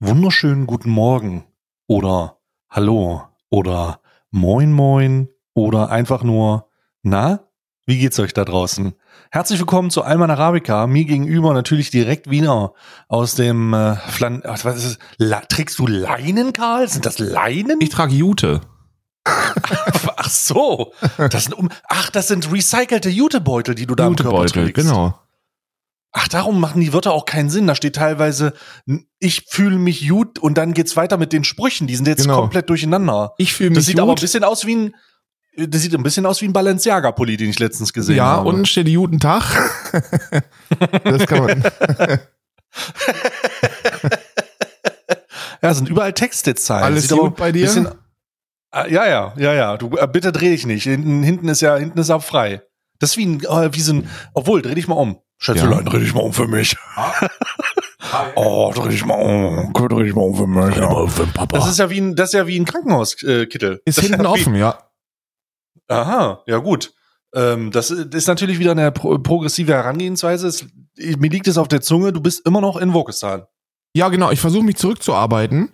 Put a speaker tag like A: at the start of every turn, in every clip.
A: wunderschönen guten Morgen oder Hallo oder Moin Moin oder einfach nur Na, wie geht's euch da draußen? Herzlich willkommen zu Alman Arabica. Mir gegenüber natürlich direkt Wiener aus dem äh, Flan. Was ist? La trägst du Leinen, Karl? Sind das Leinen?
B: Ich trage Jute.
A: Ach so. Das sind um, ach, das sind recycelte Jutebeutel, die du da am Körper
B: Jutebeutel,
A: trägst.
B: genau.
A: Ach, darum machen die Wörter auch keinen Sinn. Da steht teilweise, ich fühle mich gut und dann geht's weiter mit den Sprüchen. Die sind jetzt
B: Genau.
A: komplett durcheinander.
B: Ich fühle mich
A: Das sieht aber ein
B: gut.
A: bisschen aus wie ein, das sieht ein bisschen aus wie ein Balenciaga-Pulli, den ich letztens gesehen
B: ja,
A: habe.
B: unten steht Guten Tag. das kann man.
A: ja, sind überall Textzeilen.
B: Alles
A: Sieht
B: gut bei dir?
A: Bisschen, Ah, ja, ja, ja, ja. Du, äh, bitte dreh dich nicht. Hinten, hinten ist ja, hinten ist auch frei. Das ist wie ein, äh, wie so ein, obwohl, dreh dich mal um. Schätzelein, dreh dich mal um für mich. oh, dreh dich mal um. Dreh dich mal um für mich. Ja. Das ist ja wie ein, das ist ja wie ein Krankenhauskittel. Äh.
B: Ist
A: Das
B: hinten
A: ja wie-
B: offen, ja.
A: Aha, ja gut. Ähm, das ist natürlich wieder eine pro progressive Herangehensweise. Es, mir liegt es auf der Zunge, du bist immer noch in Wokistan.
B: Ja, genau. Ich versuche mich zurückzuarbeiten.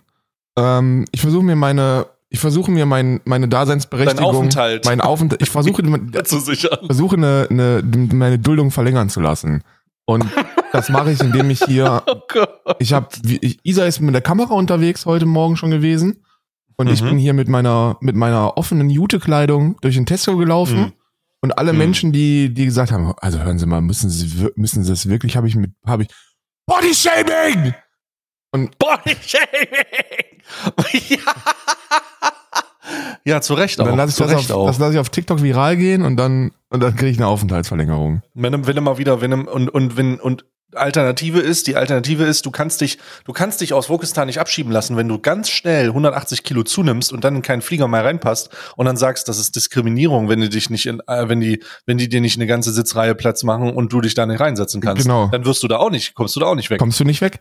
B: Ähm, ich versuche mir meine, ich versuche mir mein, meine Daseinsberechtigung,
A: Dein Aufenthalt.
B: mein Aufenthalt, ich versuche, versuche eine, eine, meine Duldung verlängern zu lassen. Und das mache ich, indem ich hier,
A: Oh Gott.
B: ich habe, Isa ist mit der Kamera unterwegs heute Morgen schon gewesen. Und ich
A: Mhm.
B: bin hier mit meiner, mit meiner offenen Jute-Kleidung durch den Tesco gelaufen.
A: Mhm.
B: Und alle
A: Mhm.
B: Menschen, die, die gesagt haben, also hören Sie mal, müssen Sie, müssen Sie das wirklich, habe ich mit, habe ich, Body Shaming!
A: Body-Shaming! ja. ja, zu Recht
B: Und
A: auch.
B: dann lasse ich das
A: Recht
B: auf,
A: auch.
B: das lasse ich auf TikTok viral gehen und dann, und dann kriege ich eine Aufenthaltsverlängerung.
A: wenn, wenn mal wieder, wenn und, und wenn, und Alternative ist, die Alternative ist, du kannst dich, du kannst dich aus Wokistan nicht abschieben lassen, wenn du ganz schnell 180 Kilo zunimmst und dann in keinen Flieger mehr reinpasst und dann sagst, das ist Diskriminierung, wenn du dich nicht in, äh, wenn die, wenn die dir nicht eine ganze Sitzreihe Platz machen und du dich da nicht reinsetzen kannst.
B: Genau.
A: Dann wirst du da auch nicht, kommst du da auch nicht weg.
B: Kommst du nicht weg?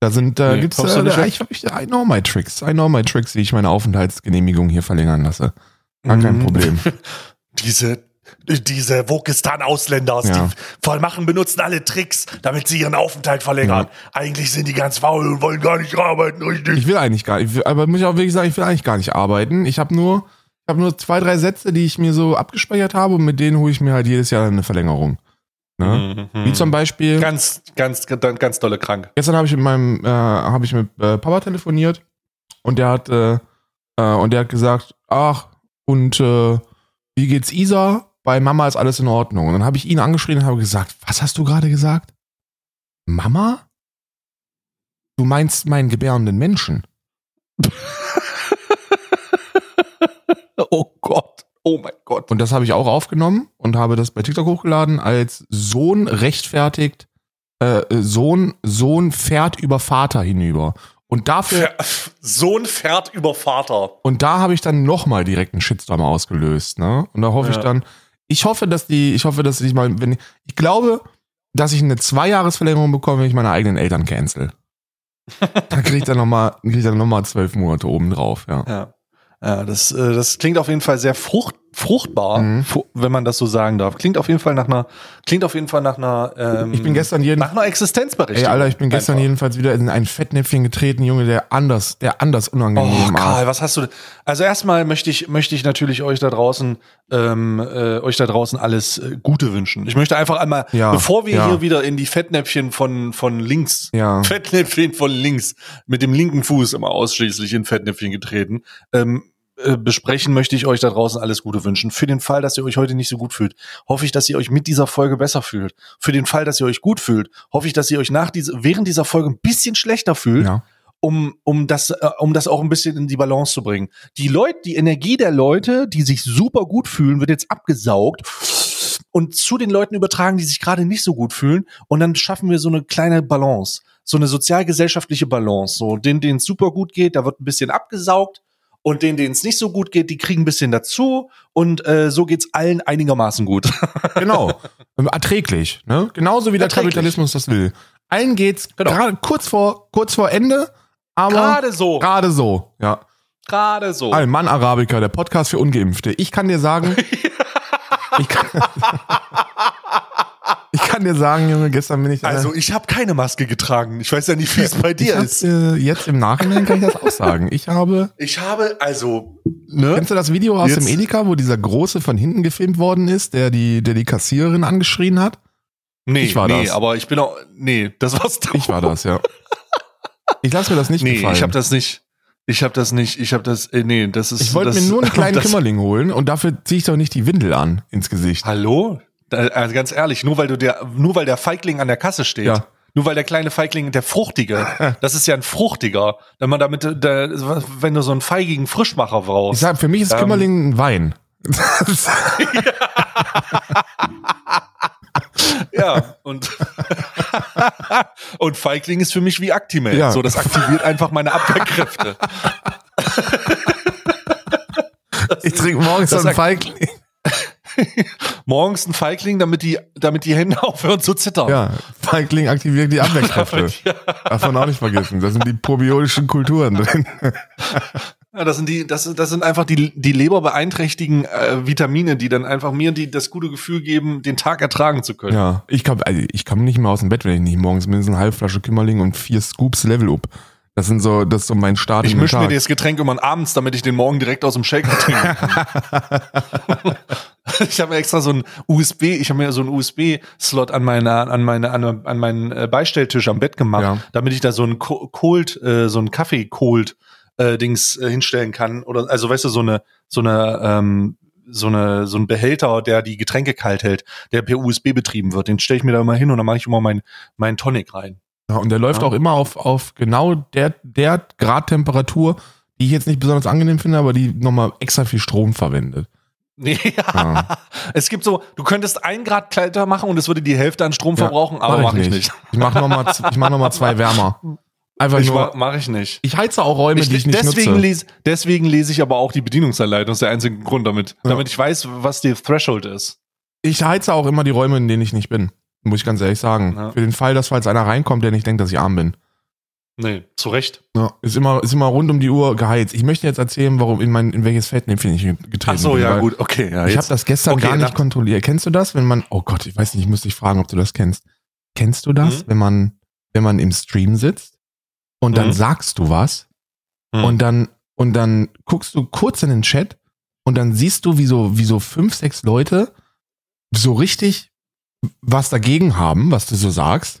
B: Da sind, da
A: Nee,
B: gibt's, äh,
A: weg?
B: ich, hab- ich, I know my tricks. I know my tricks, wie ich meine Aufenthaltsgenehmigung hier verlängern lasse. Gar kein
A: Mhm.
B: Problem.
A: Diese, diese Wokistan-Ausländer,
B: Ja.
A: die voll machen, benutzen alle Tricks, damit sie ihren Aufenthalt verlängern. Eigentlich sind die ganz faul und wollen gar nicht arbeiten, richtig.
B: Ich will eigentlich gar nicht, aber muss ich auch wirklich sagen, ich will eigentlich gar nicht arbeiten. Ich habe nur, ich habe nur zwei, drei Sätze, die ich mir so abgespeichert habe und mit denen hole ich mir halt jedes Jahr eine Verlängerung. Ne?
A: Mhm.
B: Wie zum Beispiel,
A: Ganz, ganz, ganz, ganz dolle krank.
B: gestern habe ich mit meinem, äh, habe ich mit äh, Papa telefoniert und der hat, äh, äh, und der hat gesagt, ach, und äh, wie geht's Isa? Bei Mama ist alles in Ordnung. Und dann habe ich ihn angeschrien und habe gesagt, was hast du gerade gesagt? Mama? Du meinst meinen gebärenden Menschen.
A: Oh. Oh mein Gott.
B: Und das habe ich auch aufgenommen und habe das bei TikTok hochgeladen als Sohn rechtfertigt, äh, Sohn, Sohn fährt über Vater hinüber. Und dafür,
A: Sohn fährt über Vater.
B: und da habe ich dann nochmal direkt einen Shitstorm ausgelöst, ne? Und da hoffe ich
A: Ja.
B: dann, ich hoffe, dass die, ich hoffe, dass ich mal, wenn, ich glaube, dass ich eine Zweijahresverlängerung bekomme, wenn ich meine eigenen Eltern cancel. dann kriege ich dann nochmal, krieg ich dann nochmal zwölf Monate oben drauf, ja.
A: Ja. Ja, das, äh, das klingt auf jeden Fall sehr frucht, fruchtbar,
B: Mhm.
A: wenn man das so sagen darf. Klingt auf jeden Fall nach einer, klingt auf jeden Fall nach einer, ähm,
B: Ich bin gestern jeden,
A: nach einer Existenzberechtigung.
B: Ey, Alter, ich bin gestern
A: Einfach.
B: jedenfalls wieder in ein Fettnäpfchen getreten, Junge, der anders, der anders unangenehm
A: Oh,
B: war.
A: Karl, was hast du? Also erstmal möchte ich, möchte ich natürlich euch da draußen, ähm, äh, euch da draußen alles äh, Gute wünschen. Ich möchte einfach einmal,
B: Ja,
A: bevor wir
B: ja.
A: hier wieder in die Fettnäpfchen von von links,
B: Ja.
A: Fettnäpfchen von links, mit dem linken Fuß immer ausschließlich in Fettnäpfchen getreten, ähm, äh, besprechen möchte ich euch da draußen alles Gute wünschen. Für den Fall, dass ihr euch heute nicht so gut fühlt, hoffe ich, dass ihr euch mit dieser Folge besser fühlt. Für den Fall, dass ihr euch gut fühlt, hoffe ich, dass ihr euch nach dieser, während dieser Folge ein bisschen schlechter fühlt
B: Ja.
A: um, um, das, äh, um das auch ein bisschen in die Balance zu bringen. Die Leute, die Energie der Leute, die sich super gut fühlen, wird jetzt abgesaugt und zu den Leuten übertragen, die sich gerade nicht so gut fühlen. Und dann schaffen wir so eine kleine Balance, so eine sozialgesellschaftliche Balance. So, denen, denen es super gut geht, da wird ein bisschen abgesaugt. Und denen, denen es nicht so gut geht, die kriegen ein bisschen dazu. Und äh, so geht's allen einigermaßen gut.
B: Genau. Erträglich, ne? Genauso wie der. Kapitalismus das will. Allen geht's
A: Genau.
B: gerade kurz vor, kurz vor Ende, aber
A: Gerade so.
B: gerade so, ja.
A: Gerade so.
B: Alman Arabica, der Podcast für Ungeimpfte. Ich kann dir sagen, ich kann, kann kann dir sagen, Junge, gestern bin ich da-
A: Also ich habe keine Maske getragen. Ich weiß ja nicht, wie es bei dir ist.
B: äh, jetzt im Nachhinein kann ich das auch sagen. Ich habe,
A: Ich habe also, ne?
B: kennst du das Video aus
A: Jetzt-
B: dem Edeka, wo dieser Große von hinten gefilmt worden ist, der die, der die Kassiererin angeschrien hat?
A: Nee,
B: ich war
A: nee,
B: das.
A: aber ich bin auch, nee, das warst du.
B: Ich war das, ja. Ich lasse mir das nicht
A: Nee,
B: gefallen.
A: ich habe das nicht. Ich habe das nicht. Ich habe das, äh, nee, das ist.
B: Ich wollte mir nur einen kleinen Kümmerling holen und dafür ziehe ich doch nicht die Windel an ins Gesicht.
A: Hallo? Also ganz ehrlich, nur weil du der, nur weil der Feigling an der Kasse steht.
B: Ja.
A: Nur weil der kleine Feigling, der Fruchtige, das ist ja ein Fruchtiger. Wenn man damit, der, wenn du so einen feigigen Frischmacher
B: Ich
A: brauchst.
B: sag, für mich ist
A: Ähm.
B: Kümmerling ein Wein.
A: Ja, und, und Feigling ist für mich wie Actimel.
B: Ja.
A: So, das aktiviert einfach meine Abwehrkräfte.
B: ich trinke morgens so einen Feigling.
A: Morgens ein Feigling, damit die, damit die Hände aufhören zu zittern.
B: Ja, Feigling aktiviert die Abwehrkräfte.
A: Ja.
B: Darf man auch nicht vergessen. Da sind die probiotischen Kulturen drin.
A: Ja, das sind die, das, das sind einfach die, die leberbeeinträchtigen äh, Vitamine, die dann einfach mir die, das gute Gefühl geben, den Tag ertragen zu können.
B: Ja, ich kann, also ich komme nicht mehr aus dem Bett, wenn ich nicht morgens mindestens eine halbe Flasche Kümmerling und vier Scoops Level Up. Das sind so, das ist so mein Start
A: Ich mische mir das Getränk immer abends, damit ich den morgen direkt aus dem Shaker trinken kann. ich habe extra so ein USB, ich habe mir so einen USB-Slot an meiner, an meine, an, an meinen äh, Beistelltisch am Bett gemacht,
B: Ja.
A: damit ich da so ein Co- Cold, äh, so ein Kaffee Cold äh, Dings äh, hinstellen kann. Oder also weißt du, so eine, so eine, ähm, so eine, so ein Behälter, der die Getränke kalt hält, der per USB betrieben wird. Den stelle ich mir da immer hin und dann mache ich immer meinen mein Tonic rein.
B: Ja, und der läuft
A: Ja.
B: auch immer auf, auf genau der, der Gradtemperatur, die ich jetzt nicht besonders angenehm finde, aber die nochmal extra viel Strom verwendet.
A: Nee,
B: Ja.
A: Es gibt so, du könntest ein Grad kälter machen und es würde die Hälfte an Strom verbrauchen, aber
B: mach
A: mache ich nicht.
B: Ich mache nochmal ich mach noch mal zwei wärmer. Einfach
A: Ich
B: nur.
A: ma- mache ich nicht.
B: Ich heize auch Räume, die ich nicht
A: deswegen,
B: nutze.
A: lese, deswegen lese ich aber auch die Bedienungsanleitung. Das ist der einzige Grund damit.
B: Ja.
A: Damit ich weiß, was die Threshold ist.
B: Ich heize auch immer die Räume, in denen ich nicht bin. Muss ich ganz ehrlich sagen.
A: Ja.
B: Für den Fall, dass falls einer reinkommt, der nicht denkt, dass ich arm bin.
A: Nee, zu Recht.
B: Ja. Ist immer, ist immer rund um die Uhr geheizt. Ich möchte jetzt erzählen, warum in mein, in welches Fettnäpfchen ich getreten
A: Ach so,
B: bin.
A: ja, gut, okay. Ja,
B: Ich habe das gestern
A: Okay,
B: gar nicht kontrolliert. Kennst du das, wenn man, oh Gott, ich weiß nicht, ich muss dich fragen, ob du das kennst. Kennst du das,
A: Mhm.
B: wenn man, wenn man im Stream sitzt und dann
A: Mhm.
B: sagst du was
A: Mhm.
B: und dann, und dann guckst du kurz in den Chat und dann siehst du, wie so, wie so fünf, sechs Leute so richtig was dagegen haben, was du so sagst.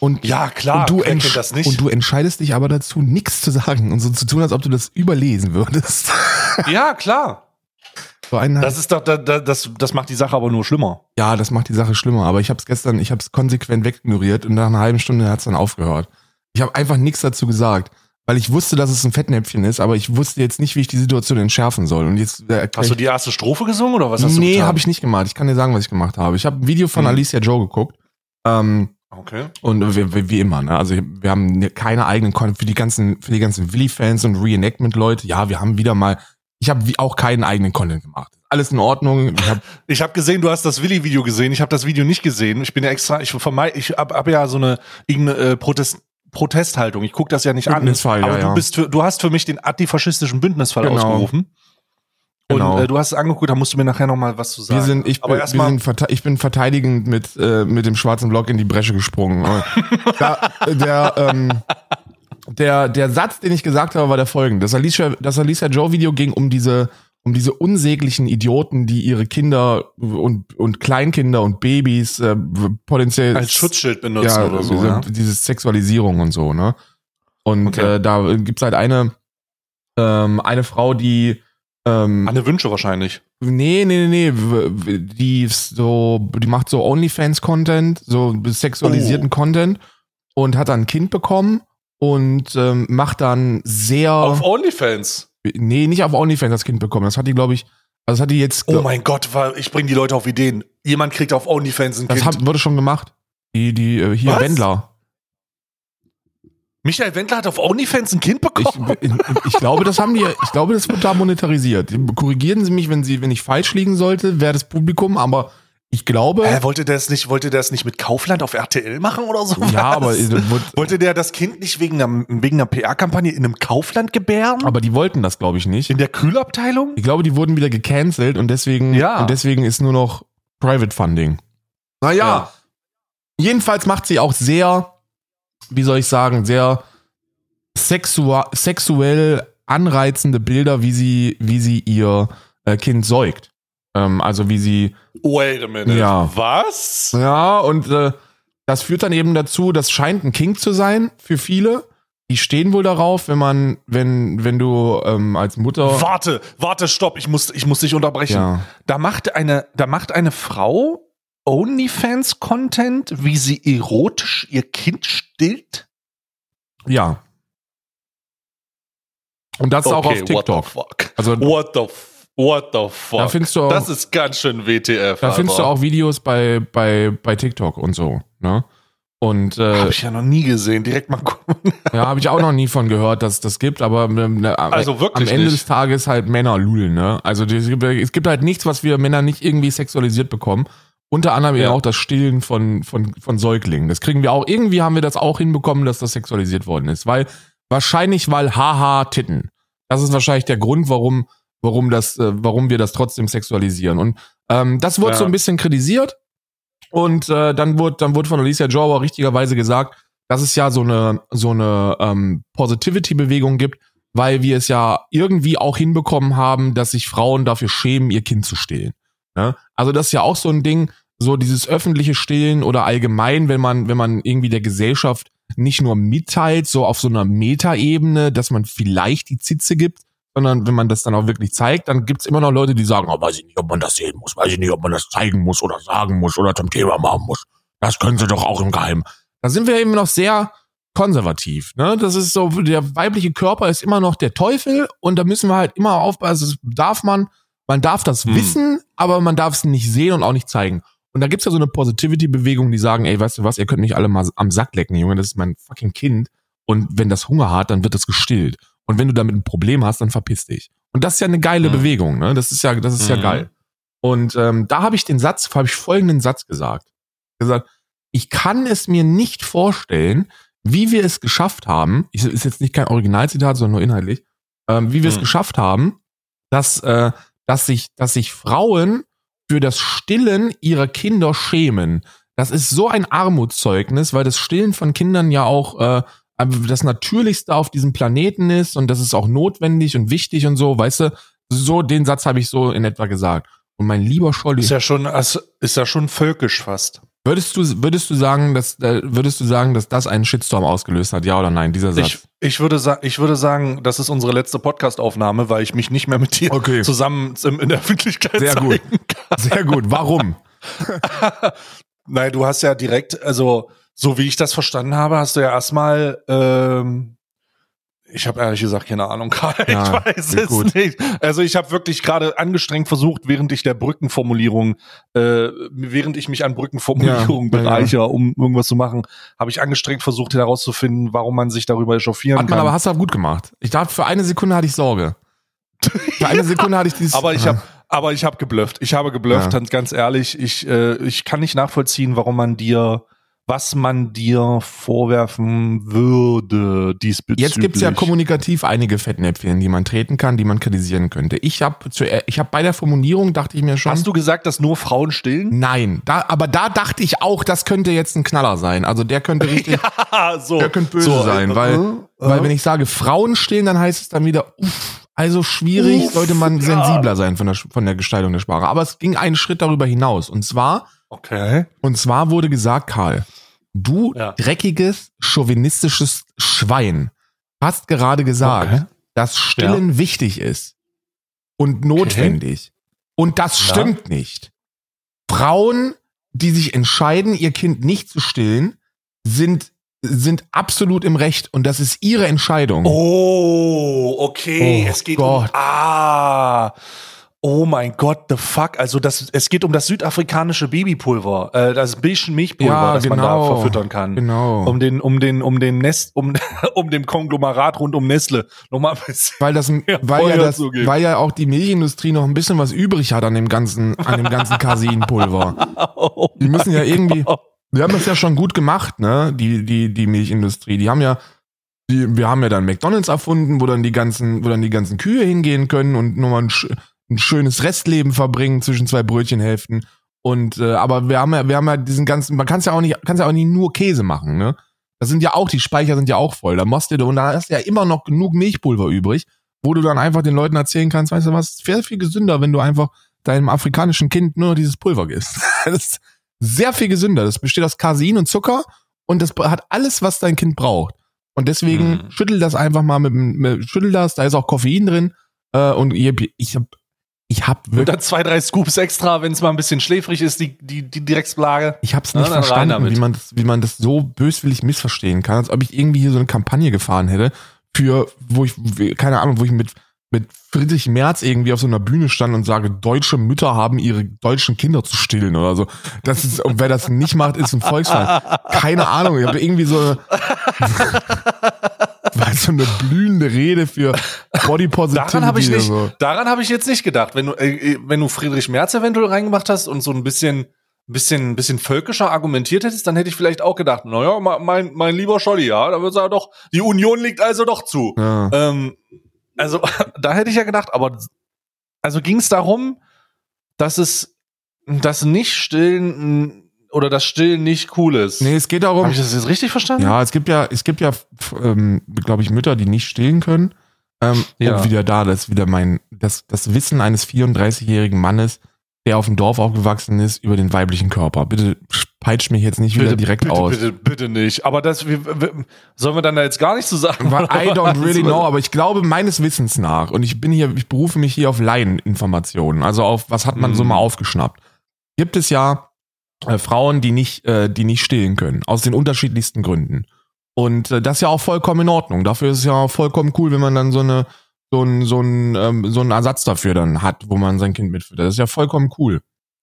B: Und
A: ja, klar.
B: und, du
A: das
B: und du entscheidest dich aber dazu, nichts zu sagen und so zu tun, als ob du das überlesen würdest.
A: ja, klar.
B: So
A: Das ist doch, da, da, das, das macht die Sache aber nur schlimmer.
B: Ja, das macht die Sache schlimmer. Aber ich habe es gestern, ich habe es konsequent wegignoriert und nach einer halben Stunde hat es dann aufgehört. Ich habe einfach nichts dazu gesagt, weil ich wusste, dass es ein Fettnäpfchen ist, aber ich wusste jetzt nicht, wie ich die Situation entschärfen soll. Und jetzt äh,
A: Hast du die erste Strophe gesungen oder was hast du
B: Nee, habe ich nicht gemacht. Ich kann dir sagen, was ich gemacht habe. Ich habe ein Video von
A: Mhm.
B: Alicia Joe geguckt. Ähm,
A: Okay.
B: und wie, wie, wie immer, ne? Also wir haben keine eigenen Kon für die ganzen, für die ganzen Willy-Fans und Reenactment-Leute. Ja, wir haben wieder mal. Ich habe auch keinen eigenen Content gemacht. Alles in Ordnung. Ich hab,
A: habe gesehen, du hast das Willi-Video gesehen. Ich habe das Video nicht gesehen. Ich bin ja extra, ich vermeide, ich habe hab ja so eine irgendeine äh, Protest, Protesthaltung. Ich gucke das ja nicht an.
B: Bündnisfall, ja,
A: aber du bist, für, du hast für mich den antifaschistischen Bündnisfall
B: Genau.
A: ausgerufen.
B: Genau.
A: Und äh, du hast es angeguckt, da musst du mir nachher noch mal was zu sagen.
B: Wir sind, ich,
A: aber
B: bin, wir sind ich bin verteidigend mit, äh, mit dem schwarzen Block in die Bresche gesprungen. da, der, ähm, der, der Satz, den ich gesagt habe, war der folgende. Das Alicia, das Alicia Joe Video ging um diese, um diese unsäglichen Idioten, die ihre Kinder und, und Kleinkinder und Babys äh, potenziell
A: als Schutzschild benutzen
B: ja,
A: oder so.
B: diese,
A: Ja?
B: diese Sexualisierung und so, ne? Und
A: Okay.
B: äh, da gibt's halt eine, ähm, eine Frau, die ähm,
A: Anne Wünsche wahrscheinlich.
B: Nee, nee, nee, nee, die so, die macht so OnlyFans-Content, so sexualisierten
A: Oh.
B: Content und hat dann ein Kind bekommen und ähm, macht dann sehr,
A: Auf OnlyFans.
B: Nee, nicht auf OnlyFans das Kind bekommen, das hat die, glaube ich, also das hat die jetzt,
A: Oh mein Gott, ich bringe die Leute auf Ideen. Jemand kriegt auf OnlyFans ein
B: das
A: Kind.
B: hat, wurde schon gemacht. Die, die, äh, hier,
A: Was?
B: Wendler.
A: Michael Wendler hat auf OnlyFans ein Kind bekommen.
B: ich, ich glaube, das haben die, ich glaube, das wird da monetarisiert. Korrigieren Sie mich, wenn Sie, wenn ich falsch liegen sollte, wäre das Publikum, aber ich glaube,
A: Hä, wollte der es nicht, wollte der es nicht mit Kaufland auf RTL machen oder so?
B: ja, aber, äh,
A: wollte der das Kind nicht wegen einer, wegen einer PR-Kampagne in einem Kaufland gebären?
B: aber die wollten das, glaube ich, nicht.
A: in der Kühlabteilung?
B: Ich glaube, die wurden wieder gecancelt und deswegen,
A: Ja.
B: und deswegen ist nur noch Private Funding. Naja, jedenfalls macht sie auch sehr, wie soll ich sagen, sehr sexuell anreizende Bilder, wie sie, wie sie ihr äh, Kind säugt. Ähm, also wie sie.
A: Wait a minute.
B: Ja.
A: Was?
B: Ja, und äh, das führt dann eben dazu, das scheint ein King zu sein für viele. Die stehen wohl darauf, wenn man, wenn, wenn du ähm, als Mutter.
A: Warte, warte, stopp, ich muss, ich muss dich unterbrechen.
B: Ja.
A: Da macht eine, da macht eine Frau OnlyFans-Content, wie sie erotisch ihr Kind stillt.
B: Ja. Und das auch auf
A: what the
B: TikTok.
A: fuck?
B: Also
A: What the, f- what the fuck?
B: Da du auch-
A: das ist ganz schön WTF.
B: da findest du
A: aber.
B: auch Videos bei, bei, bei TikTok und so, ne? Und äh,
A: Hab ich ja noch nie gesehen. Direkt mal gucken.
B: ja, habe ich auch noch nie von gehört, dass das gibt, aber ne, am-
A: Also wirklich
B: am Ende
A: nicht.
B: des Tages halt Männer lulen, ne? Also es gibt, es gibt halt nichts, was wir Männer nicht irgendwie sexualisiert bekommen. Unter anderem eben
A: Ja.
B: auch das Stillen von, von, von Säuglingen. Das kriegen wir auch, irgendwie haben wir das auch hinbekommen, dass das sexualisiert worden ist. Weil, wahrscheinlich, weil haha Titten. Das ist wahrscheinlich der Grund, warum, warum das, äh, warum wir das trotzdem sexualisieren. Und ähm, das wurde
A: Ja.
B: so ein bisschen kritisiert. Und äh, dann wurde, dann wurde von Alicia Joe aber richtigerweise gesagt, dass es ja so eine, so eine ähm, Positivity-Bewegung gibt, weil wir es ja irgendwie auch hinbekommen haben, dass sich Frauen dafür schämen, ihr Kind zu stillen. Ne? Also das ist ja auch so ein Ding, so dieses öffentliche Stillen oder allgemein, wenn man, wenn man irgendwie der Gesellschaft nicht nur mitteilt, so auf so einer Metaebene, dass man vielleicht die Zitze gibt, sondern wenn man das dann auch wirklich zeigt, dann gibt's immer noch Leute, die sagen, oh, weiß ich nicht, ob man das sehen muss, weiß ich nicht, ob man das zeigen muss oder sagen muss oder zum Thema machen muss. Das können sie doch auch im Geheimen. Da sind wir eben noch sehr konservativ. Ne? Das ist so, der weibliche Körper ist immer noch der Teufel und da müssen wir halt immer aufpassen, das darf man, man darf das
A: Hm.
B: wissen, aber man darf es nicht sehen und auch nicht zeigen. Und da gibt's ja so eine Positivity-Bewegung, die sagen, ey, weißt du was, ihr könnt mich alle mal am Sack lecken, Junge, das ist mein fucking Kind. Und wenn das Hunger hat, dann wird das gestillt. Und wenn du damit ein Problem hast, dann verpiss dich. Und das ist ja eine geile
A: Mhm.
B: Bewegung, ne? Das ist ja, das ist ja
A: Mhm.
B: geil. Und ähm, da habe ich den Satz, habe ich folgenden Satz gesagt. Gesagt, ich kann es mir nicht vorstellen, wie wir es geschafft haben, ich, ist jetzt nicht kein Originalzitat, sondern nur inhaltlich, ähm, wie wir es
A: Mhm.
B: geschafft haben, dass, äh, dass, sich, dass sich Frauen für das Stillen ihrer Kinder schämen. Das ist so ein Armutszeugnis, weil das Stillen von Kindern ja auch äh, das Natürlichste auf diesem Planeten ist und das ist auch notwendig und wichtig und so, weißt du, so den Satz habe ich so in etwa gesagt. Und mein lieber Scholli,
A: Ist ja schon, ist ja schon völkisch fast.
B: würdest du würdest du sagen, dass äh, würdest du sagen, dass das einen Shitstorm ausgelöst hat, ja oder nein, dieser Satz?
A: Ich, ich, würde sa ich würde sagen, das ist unsere letzte Podcast-Aufnahme, weil ich mich nicht mehr mit dir
B: Okay.
A: zusammen in der Öffentlichkeit
B: Sehr gut.
A: kann.
B: Sehr gut. Warum?
A: Nein, du hast ja direkt, also so wie ich das verstanden habe, hast du ja erstmal, ähm, ich habe ehrlich gesagt keine Ahnung, Karl,
B: Ja,
A: ich weiß es
B: gut.
A: nicht. Also ich habe wirklich gerade angestrengt versucht, während ich der Brückenformulierung, äh, während ich mich an Brückenformulierungen
B: Ja, ja, ja.
A: um irgendwas zu machen, habe ich angestrengt versucht herauszufinden, warum man sich darüber echauffieren
B: Hat man
A: kann.
B: aber hast du gut gemacht. Ich dachte, für eine Sekunde hatte ich Sorge. Für eine Sekunde hatte ich dieses.
A: Aber ich habe, aber ich habe geblufft. Ich habe geblufft,
B: Ja.
A: ganz- ganz ehrlich. Ich, äh, ich kann nicht nachvollziehen, warum man dir, was man dir vorwerfen würde diesbezüglich.
B: Jetzt gibt's ja kommunikativ einige Fettnäpfchen, die man treten kann, die man kritisieren könnte. Ich habe ich hab bei der Formulierung dachte ich mir schon.
A: Hast du gesagt, dass nur Frauen stillen?
B: Nein, da, aber da dachte ich auch, das könnte jetzt ein Knaller sein. Also der könnte richtig,
A: Ah, so.
B: der könnte böse
A: so,
B: sein,
A: äh,
B: weil,
A: äh,
B: weil
A: äh.
B: wenn ich sage Frauen stehen, dann heißt es dann wieder, uff, also schwierig,
A: Uff,
B: sollte man
A: ja.
B: sensibler sein von der, von der Gestaltung der Sprache. Aber es ging einen Schritt darüber hinaus. Und zwar,
A: Okay.
B: und zwar wurde gesagt, Karl, du
A: Ja.
B: dreckiges, chauvinistisches Schwein, hast gerade gesagt,
A: Okay.
B: dass Stillen wichtig ist und notwendig. Und das
A: Ja.
B: stimmt nicht. Frauen, die sich entscheiden, ihr Kind nicht zu stillen, sind, sind absolut im Recht und das ist ihre Entscheidung.
A: Oh, okay.
B: Oh
A: es geht
B: Gott.
A: um. Ah. Oh mein Gott, the fuck. Also das, es geht um das südafrikanische Babypulver, äh, das bisschen Milchpulver,
B: Ja,
A: das man da
B: genau.
A: verfüttern kann.
B: Genau.
A: Um den, um den, um den Nest, um, um dem Konglomerat rund um Nestle. Nochmal ein bisschen.
B: weil das, weil ja das, weil ja auch die Milchindustrie noch ein bisschen was übrig hat an dem ganzen, an dem ganzen Caseinpulver. Die müssen ja irgendwie, die haben das ja schon gut gemacht, ne? Die, die, die Milchindustrie. Die haben ja, die, wir haben ja dann McDonalds erfunden, wo dann die ganzen, wo dann die ganzen Kühe hingehen können und nochmal ein, ein schönes Restleben verbringen zwischen zwei Brötchenhälften. Und äh, aber wir haben ja, wir haben ja diesen ganzen, man kann ja auch nicht, kann's ja auch nicht nur Käse machen, ne? Das sind ja auch, die Speicher sind ja auch voll. Da machst du, und da hast du ja immer noch genug Milchpulver übrig, wo du dann einfach den Leuten erzählen kannst, weißt du was, es wäre viel gesünder, wenn du einfach deinem afrikanischen Kind nur dieses Pulver gibst. Das ist sehr viel gesünder. Das besteht aus Casein und Zucker und das hat alles, was dein Kind braucht. Und deswegen
A: Mhm.
B: schüttel das einfach mal mit, dem- mit schüttel das, da ist auch Koffein drin. Äh, und ich, ich hab, ich hab
A: Und
B: wirklich,
A: dann zwei, drei Scoops extra, wenn es mal ein bisschen schläfrig ist, die, die, die Direktlage.
B: ich hab's
A: Na,
B: nicht
A: rein
B: verstanden, wie man das, wie man das so böswillig missverstehen kann, als ob ich irgendwie hier so eine Kampagne gefahren hätte, für, wo ich, keine Ahnung, wo ich mit, mit Friedrich Merz irgendwie auf so einer Bühne stand und sage, deutsche Mütter haben ihre deutschen Kinder zu stillen oder so. Das ist, und wer das nicht macht, ist ein Volksfeind. Keine Ahnung, ich habe irgendwie so, war so eine blühende Rede für Body Positivity
A: Daran habe ich nicht,
B: so.
A: daran habe ich jetzt nicht gedacht. Wenn du, äh, wenn du Friedrich Merz eventuell reingemacht hast und so ein bisschen, bisschen, bisschen völkischer argumentiert hättest, dann hätte ich vielleicht auch gedacht, naja, mein, mein lieber Scholli, ja, da wird er doch, die Union liegt also doch zu.
B: Ja.
A: Ähm, also, da hätte ich ja gedacht, aber also ging es darum, dass es das nicht stillen oder das Stillen nicht cool ist.
B: Nee, es geht darum,
A: Habe ich das jetzt richtig verstanden?
B: Ja, es gibt ja, es gibt ja, ähm, glaube ich, Mütter, die nicht stillen können. Ähm,
A: Ja.
B: Und wieder da, das ist wieder mein, das, das Wissen eines 34-jährigen Mannes, der auf dem Dorf aufgewachsen ist, über den weiblichen Körper. Bitte peitsch mich jetzt nicht wieder direkt
A: bitte,
B: aus.
A: Bitte, bitte nicht. Aber das, wir, wir, sollen wir dann da jetzt gar nicht zu sagen?
B: Weil I don't really know, aber ich glaube meines Wissens nach, und ich bin hier, ich berufe mich hier auf Laieninformationen, also auf, was hat man so
A: Mhm.
B: mal aufgeschnappt. Gibt es ja äh, Frauen, die nicht, äh, die nicht stillen können, aus den unterschiedlichsten Gründen. Und äh, das ist ja auch vollkommen in Ordnung. Dafür ist es ja auch vollkommen cool, wenn man dann so eine, so ein, so ein, ähm, so einen Ersatz dafür dann hat, wo man sein Kind mitfüttert. Das ist ja vollkommen cool.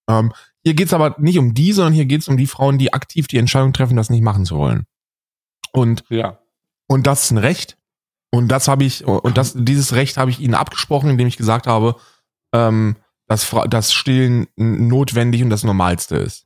B: Ähm, hier geht's aber nicht um die, sondern hier geht's um die Frauen, die aktiv die Entscheidung treffen, das nicht machen zu wollen. Und
A: Ja.
B: und das ist ein Recht. Und das habe ich, und das, dieses Recht habe ich ihnen abgesprochen, indem ich gesagt habe, ähm, dass, dass Stillen notwendig und das Normalste ist.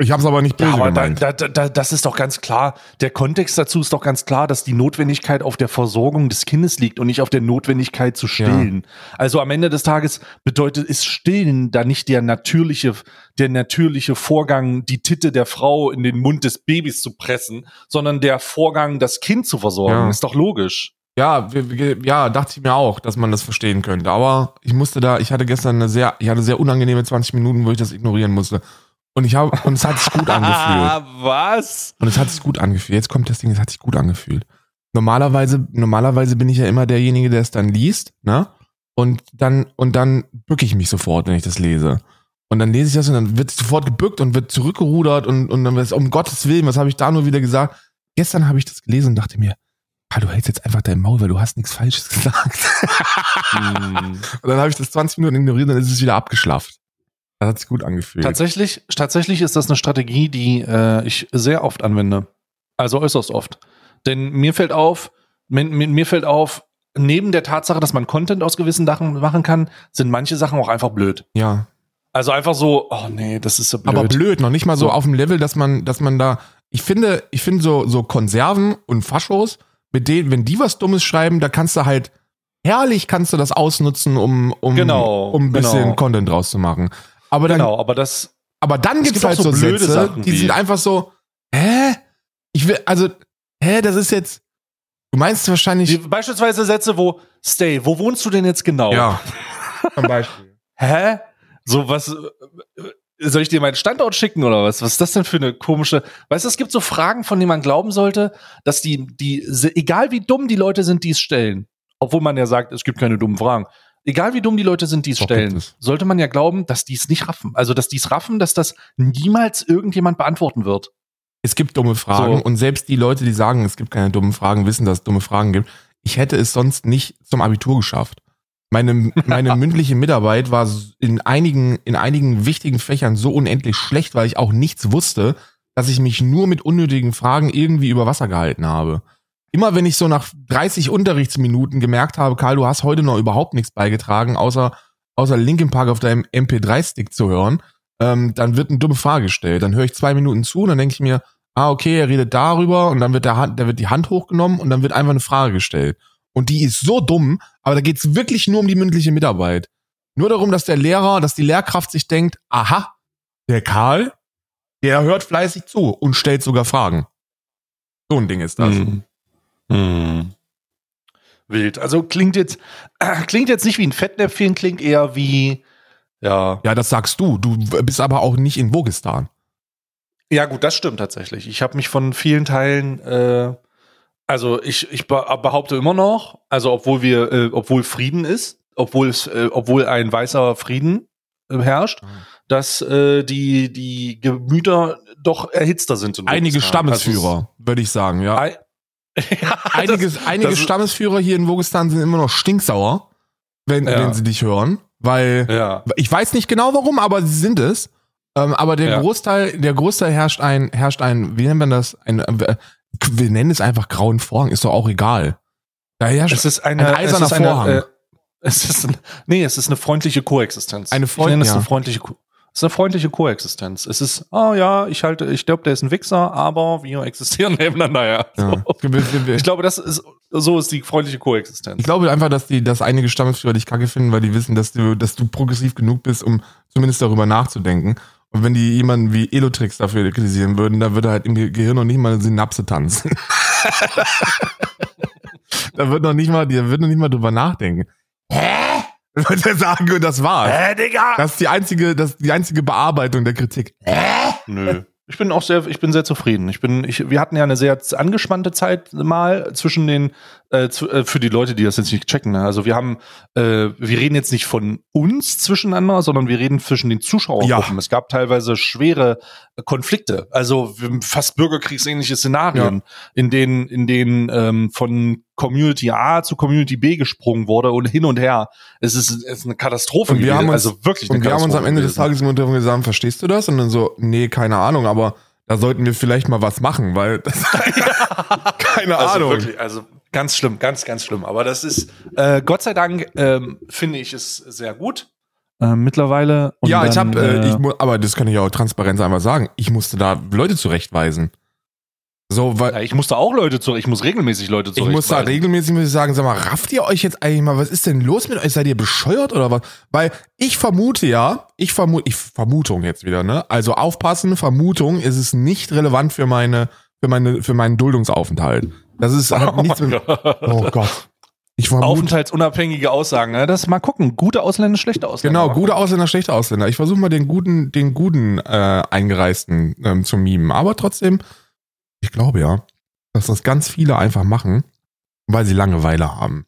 B: Ich habe es aber nicht
A: Ja,
B: böse
A: aber da,
B: gemeint.
A: da, da, das ist doch ganz klar. Der Kontext dazu ist doch ganz klar, dass die Notwendigkeit auf der Versorgung des Kindes liegt und nicht auf der Notwendigkeit zu stillen. Also am Ende des Tages bedeutet ist Stillen da nicht der natürliche, der natürliche Vorgang, die Titte der Frau in den Mund des Babys zu pressen, sondern der Vorgang, das Kind zu versorgen.
B: Ja.
A: Ist doch logisch.
B: ja, ja, dachte ich mir auch, dass man das verstehen könnte. Aber ich musste da, ich hatte gestern eine sehr, ich hatte sehr unangenehme 20 Minuten, wo ich das ignorieren musste. Und ich habe, und es hat sich gut angefühlt.
A: Was?
B: Und es hat sich gut angefühlt. Jetzt kommt das Ding, es hat sich gut angefühlt. Normalerweise, normalerweise bin ich ja immer derjenige, der es dann liest, ne? Und dann, und dann bücke ich mich sofort, wenn ich das lese. Und dann lese ich das und dann wird sofort gebückt und wird zurückgerudert und, und dann wird es, um Gottes Willen, was habe ich da nur wieder gesagt? Gestern habe ich das gelesen und dachte mir, ah, du hältst jetzt einfach dein Maul, weil du hast nichts Falsches gesagt.
A: Hm.
B: Und dann habe ich das 20 Minuten ignoriert und dann ist es wieder abgeschlafft. Das hat sich gut angefühlt.
A: Tatsächlich, tatsächlich ist das eine Strategie, die äh, ich sehr oft anwende. Also äußerst oft. Denn mir fällt auf, mir, mir fällt auf, neben der Tatsache, dass man Content aus gewissen Sachen machen kann, sind manche Sachen auch einfach blöd.
B: Ja.
A: Also einfach so, oh nee, das ist so blöd.
B: Aber blöd, noch nicht mal so,
A: So.
B: auf dem Level, dass man, dass man da. Ich finde, ich finde so, so Konserven und Faschos, mit denen, wenn die was Dummes schreiben, da kannst du halt herrlich kannst du das ausnutzen, um, um,
A: Genau,
B: um ein bisschen
A: genau.
B: Content draus zu machen. Aber dann,
A: Genau, aber das,
B: aber dann
A: Es
B: gibt's
A: gibt auch
B: halt
A: so
B: so,
A: blöde
B: Sätze,
A: Sachen
B: die
A: wie-
B: sind einfach so, hä? Ich will, also, hä, das ist jetzt, du meinst wahrscheinlich,
A: die, beispielsweise Sätze, wo, Stay, wo wohnst du denn jetzt genau?
B: ja, zum Beispiel.
A: Hä? So was, äh, soll ich dir meinen Standort schicken oder was? Was ist das denn für eine komische, weißt du, es gibt so Fragen, von denen man glauben sollte, dass die, die, egal wie dumm die Leute sind, die es stellen, obwohl man ja sagt, es gibt keine dummen Fragen, egal wie dumm die Leute sind, die es stellen, sollte man ja glauben, dass die es nicht raffen. Also, dass die es raffen, dass das niemals irgendjemand beantworten wird.
B: Es gibt dumme Fragen
A: So.
B: und selbst die Leute, die sagen, es gibt keine dummen Fragen, wissen, dass es dumme Fragen gibt. Ich hätte es sonst nicht zum Abitur geschafft. Meine, meine mündliche Mitarbeit war in einigen, in einigen wichtigen Fächern so unendlich schlecht, weil ich auch nichts wusste, dass ich mich nur mit unnötigen Fragen irgendwie über Wasser gehalten habe. Immer wenn ich so nach 30 Unterrichtsminuten gemerkt habe, Karl, du hast heute noch überhaupt nichts beigetragen, außer, außer Linkin Park auf deinem MP3-Stick zu hören, ähm, dann wird eine dumme Frage gestellt. Dann höre ich zwei Minuten zu und dann denke ich mir, ah, okay, er redet darüber und dann wird der Hand, da wird die Hand hochgenommen und dann wird einfach eine Frage gestellt. Und die ist so dumm, aber da geht's wirklich nur um die mündliche Mitarbeit. nur darum, dass der Lehrer, dass die Lehrkraft sich denkt, aha, der Karl, der hört fleißig zu und stellt sogar Fragen. So ein Ding ist das.
A: Hm. Hm. Wild. Also klingt jetzt, äh, klingt jetzt nicht wie ein Fettnäpfchen, klingt eher wie, ja.
B: Ja, das sagst du. Du bist aber auch nicht in Wogistan.
A: Ja, gut, das stimmt tatsächlich. Ich habe mich von vielen Teilen, äh, also ich, ich behaupte immer noch, also obwohl wir, äh, obwohl Frieden ist, obwohl es, äh, obwohl ein weißer Frieden äh, herrscht, mhm. dass äh, die, die Gemüter doch erhitzter sind.
B: Einige Stammesführer, also, würde ich sagen, ja. Ein, ja einige das, einige das Stammesführer hier in Wogistan sind immer noch stinksauer, wenn, ja. wenn sie dich hören. Weil ja. ich weiß nicht genau warum, aber sie sind es. Ähm, aber der ja. Großteil, der Großteil herrscht ein, herrscht ein, wie nennt man das? Ein, äh, wir nennen es einfach grauen Vorhang, ist doch auch egal.
A: Da herrscht es ist eine, ein eiserner es ist Vorhang. Eine, äh, es ist ein, nee, es ist eine freundliche Koexistenz.
B: Eine
A: nenne es eine freundliche, es ist eine freundliche Koexistenz. Es ist, oh ja, ich halte, ich glaube, der ist ein Wichser, aber wir existieren nebeneinander, ja. ja. So. Ich glaube, das ist, so ist die freundliche Koexistenz.
B: Ich glaube einfach, dass die, dass einige Stammesführer dich kacke finden, weil die wissen, dass du, dass du progressiv genug bist, um zumindest darüber nachzudenken. Und wenn die jemanden wie Elotrix dafür kritisieren würden, dann würde halt im Gehirn noch nicht mal eine Synapse tanzen. da wird noch nicht mal, da wird noch nicht mal drüber nachdenken. Hä? Wird er sagen, und das war's. Hä, Digga? Das ist die einzige, das ist die einzige Bearbeitung der Kritik. Hä?
A: Nö. Ich bin auch sehr, ich bin sehr zufrieden. Ich bin, ich, wir hatten ja eine sehr angespannte Zeit mal zwischen den, äh, zu, äh, für die Leute, die das jetzt nicht checken. Ne? Also wir haben, äh, wir reden jetzt nicht von uns zwischeneinander, sondern wir reden zwischen den Zuschauergruppen. Ja. Es gab teilweise schwere Konflikte, also fast bürgerkriegsähnliche Szenarien, ja. in denen, in denen ähm, von Community A zu Community B gesprungen wurde und hin und her. Es ist, es ist eine Katastrophe.
B: Und wir haben uns, also wirklich und wir haben uns am Ende des Tages im Unternehmen gesagt, verstehst du das? Und dann so, nee, keine Ahnung, aber da sollten wir vielleicht mal was machen, weil das, keine
A: also
B: Ahnung.
A: Wirklich, also ganz schlimm, ganz, ganz schlimm. Aber das ist, äh, Gott sei Dank, ähm, finde ich es sehr gut. Äh, mittlerweile.
B: Und ja, dann, ich habe, äh, ich aber das kann ich auch transparent einmal sagen. Ich musste da Leute zurechtweisen.
A: So, weil ja, ich musste auch Leute zu, ich muss regelmäßig Leute
B: zu. Ich muss da regelmäßig muss ich sagen, sag mal, rafft ihr euch jetzt eigentlich mal, was ist denn los mit euch? Seid ihr bescheuert oder was? Weil ich vermute ja, ich vermute, ich Vermutung jetzt wieder, ne? Also aufpassen, Vermutung ist es nicht relevant für meine, für meine, für meinen Duldungsaufenthalt. Das ist hat oh nichts mit,
A: Oh Gott. Ich vermute, Aufenthaltsunabhängige Aussagen, ne? Das mal gucken. Gute Ausländer, schlechte Ausländer.
B: Genau, gute Ausländer, schlechte Ausländer. Ich versuche mal den guten, den guten äh, Eingereisten ähm, zu mimen. Aber trotzdem, ich glaube ja, dass das ganz viele einfach machen, weil sie Langeweile haben.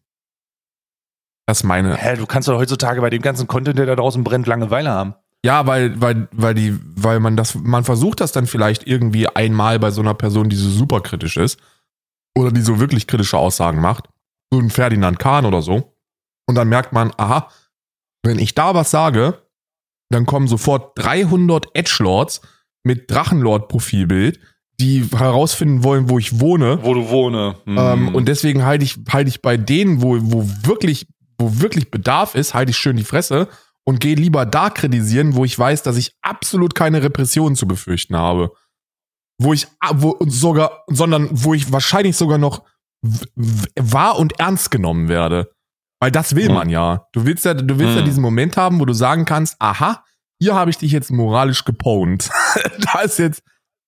B: Das meine.
A: Hä, du kannst doch heutzutage bei dem ganzen Content, der da draußen brennt, Langeweile haben.
B: Ja, weil, weil, weil die, weil man das, man versucht das dann vielleicht irgendwie einmal bei so einer Person, die so super kritisch ist, oder die so wirklich kritische Aussagen macht, so ein Ferdinand Kahn oder so. Und dann merkt man, aha, wenn ich da was sage, dann kommen sofort 300 Edgelords mit Drachenlord-Profilbild, die herausfinden wollen, wo ich wohne.
A: Wo du wohne.
B: Hm. Ähm, und deswegen halte ich, halte ich bei denen, wo, wo wirklich, wo wirklich Bedarf ist, halte ich schön die Fresse und gehe lieber da kritisieren, wo ich weiß, dass ich absolut keine Repressionen zu befürchten habe. Wo ich, wo sogar, sondern wo ich wahrscheinlich sogar noch wahr und ernst genommen werde. Weil das will hm. man ja. Du willst ja, du willst hm. ja diesen Moment haben, wo du sagen kannst, aha, hier habe ich dich jetzt moralisch gepont. da ist jetzt,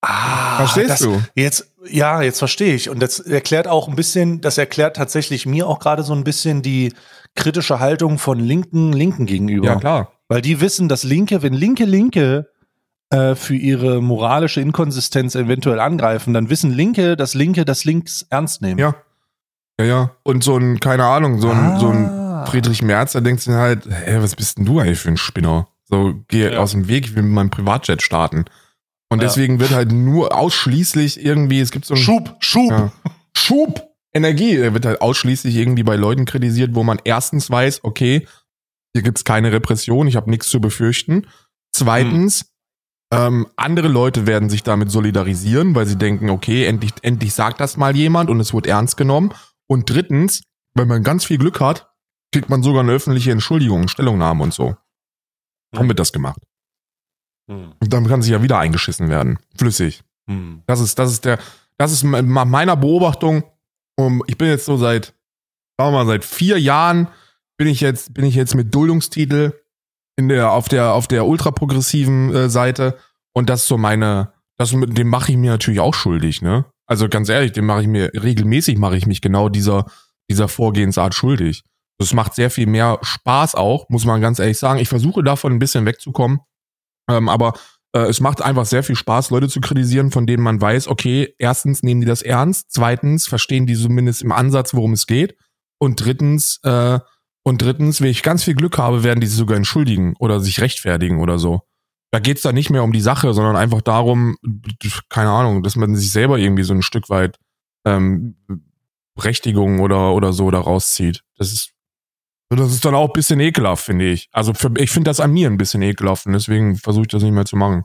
A: Ah, Verstehst das, du? Jetzt, ja, jetzt verstehe ich. Und das erklärt auch ein bisschen, das erklärt tatsächlich mir auch gerade so ein bisschen die kritische Haltung von Linken, Linken gegenüber.
B: Ja, klar.
A: Weil die wissen, dass Linke, wenn Linke, Linke äh, für ihre moralische Inkonsistenz eventuell angreifen, dann wissen Linke, dass Linke das Links ernst nehmen.
B: Ja. Ja, ja. Und so ein, keine Ahnung, so ein, ah. so ein. Friedrich Merz, der denkt sich halt, hä, was bist denn du eigentlich für ein Spinner? So, geh ja. aus dem Weg, ich will mit meinem Privatjet starten. Und ja. deswegen wird halt nur ausschließlich irgendwie, es gibt so einen
A: Schub, Schub, ja,
B: Schub, Energie. Der wird halt ausschließlich irgendwie bei Leuten kritisiert, wo man erstens weiß, okay, hier gibt's keine Repression, ich habe nichts zu befürchten. Zweitens, hm. Ähm, andere Leute werden sich damit solidarisieren, weil sie denken, okay, endlich, endlich sagt das mal jemand und es wird ernst genommen. Und drittens, wenn man ganz viel Glück hat, kriegt man sogar eine öffentliche Entschuldigung, Stellungnahme und so. Haben wir das gemacht. Hm. Und dann kann sich ja wieder eingeschissen werden. Flüssig. Hm. Das ist, das ist der, das ist meiner Beobachtung. Um, ich bin jetzt so seit, sagen wir mal, seit vier Jahren bin ich jetzt, bin ich jetzt mit Duldungstitel in der, auf der, auf der ultraprogressiven äh, Seite. Und das ist so meine, das, dem mache ich mir natürlich auch schuldig, ne? Also ganz ehrlich, dem mache ich mir, regelmäßig mache ich mich genau dieser, dieser Vorgehensart schuldig. Das macht sehr viel mehr Spaß auch, muss man ganz ehrlich sagen. Ich versuche davon ein bisschen wegzukommen. Ähm, aber äh, es macht einfach sehr viel Spaß, Leute zu kritisieren, von denen man weiß, okay, erstens nehmen die das ernst, zweitens verstehen die zumindest im Ansatz, worum es geht. Und drittens, äh, und drittens, wenn ich ganz viel Glück habe, werden die sich sogar entschuldigen oder sich rechtfertigen oder so. Da geht's da nicht mehr um die Sache, sondern einfach darum, keine Ahnung, dass man sich selber irgendwie so ein Stück weit ähm, Berechtigung oder, oder so da rauszieht. Das ist, das ist dann auch ein bisschen ekelhaft, finde ich. Also für, ich finde das an mir ein bisschen ekelhaft und deswegen versuche ich das nicht mehr zu machen,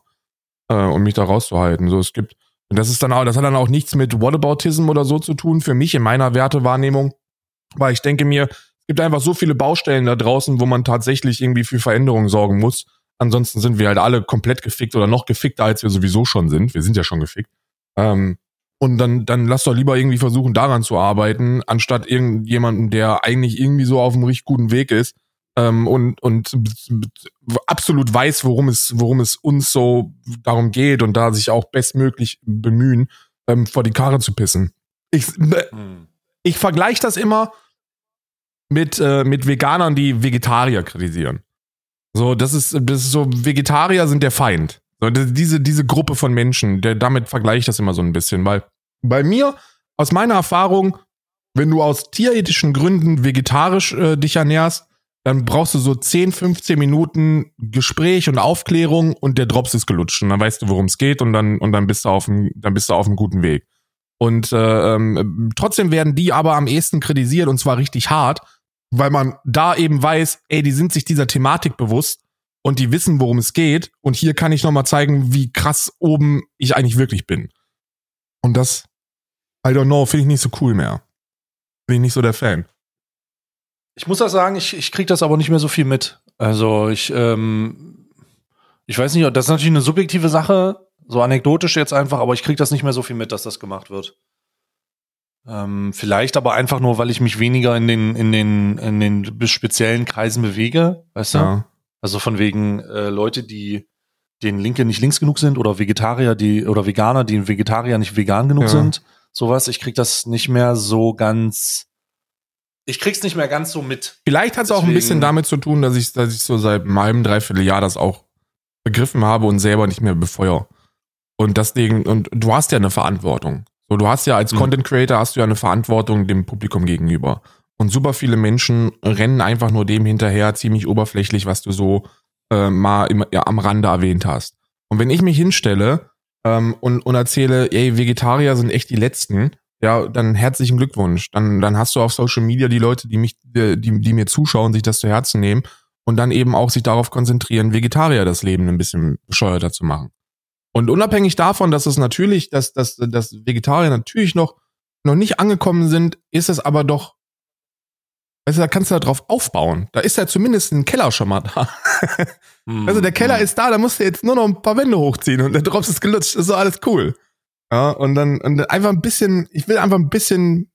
B: äh, um mich da rauszuhalten. So, es gibt, und das ist dann auch, das hat dann auch nichts mit Whataboutism oder so zu tun, für mich in meiner Wertewahrnehmung. Weil ich denke mir, gibt einfach so viele Baustellen da draußen, wo man tatsächlich irgendwie für Veränderungen sorgen muss. Ansonsten sind wir halt alle komplett gefickt oder noch gefickter, als wir sowieso schon sind. Wir sind ja schon gefickt. Ähm, und dann, dann lass doch lieber irgendwie versuchen, daran zu arbeiten, anstatt irgendjemanden, der eigentlich irgendwie so auf einem richtig guten Weg ist ähm, und, und absolut weiß, worum es, worum es uns so darum geht und da sich auch bestmöglich bemühen, ähm, vor die Karre zu pissen. Ich, hm. ich vergleiche das immer mit, äh, mit Veganern, die Vegetarier kritisieren. So, das ist, das ist so, Vegetarier sind der Feind. So, diese, diese Gruppe von Menschen, der, damit vergleiche ich das immer so ein bisschen, weil bei mir, aus meiner Erfahrung, wenn du aus tierethischen Gründen vegetarisch äh, dich ernährst, dann brauchst du so 10, 15 Minuten Gespräch und Aufklärung und der Drops ist gelutscht und dann weißt du, worum es geht und dann, und dann bist du auf dem, dann bist du auf einem guten Weg. Und äh, ähm, trotzdem werden die aber am ehesten kritisiert und zwar richtig hart, weil man da eben weiß, ey, die sind sich dieser Thematik bewusst und die wissen, worum es geht. Und hier kann ich nochmal zeigen, wie krass oben ich eigentlich wirklich bin. Und das, I don't know, finde ich nicht so cool mehr. Bin ich nicht so der Fan.
A: Ich muss auch sagen, ich, ich kriege das aber nicht mehr so viel mit. Also ich, ähm, ich weiß nicht, das ist natürlich eine subjektive Sache, so anekdotisch jetzt einfach, aber ich kriege das nicht mehr so viel mit, dass das gemacht wird. Ähm, vielleicht aber einfach nur, weil ich mich weniger in den, in den, in den speziellen Kreisen bewege, weißt du? Ja. Also von wegen äh, Leute, die den Linke nicht links genug sind oder Vegetarier, die oder Veganer, die Vegetarier nicht vegan genug ja. sind. Sowas, ich krieg das nicht mehr so ganz. Ich krieg's nicht mehr ganz so mit.
B: Vielleicht hat es auch ein bisschen damit zu tun, dass ich, dass ich so seit einem halben, dreiviertel Jahr das auch begriffen habe und selber nicht mehr befeuer. Und deswegen, und du hast ja eine Verantwortung. So, du hast ja als mhm. Content Creator hast du ja eine Verantwortung dem Publikum gegenüber. Und super viele Menschen rennen einfach nur dem hinterher, ziemlich oberflächlich, was du so äh, mal im, ja, am Rande erwähnt hast. Und wenn ich mich hinstelle ähm, und, und erzähle, ey, Vegetarier sind echt die Letzten, ja, dann herzlichen Glückwunsch. Dann, dann hast du auf Social Media die Leute, die mich, die, die, die mir zuschauen, sich das zu Herzen nehmen und dann eben auch sich darauf konzentrieren, Vegetarier das Leben ein bisschen bescheuerter zu machen. Und unabhängig davon, dass es natürlich, dass, dass, dass Vegetarier natürlich noch, noch nicht angekommen sind, ist es aber doch Weißt du, da kannst du da drauf aufbauen. Da ist ja zumindest ein Keller schon mal da. Mm, also der Keller mm. ist da, da musst du jetzt nur noch ein paar Wände hochziehen und der Drops ist gelutscht. Das ist so alles cool. Ja, und dann und einfach ein bisschen, ich will einfach ein bisschen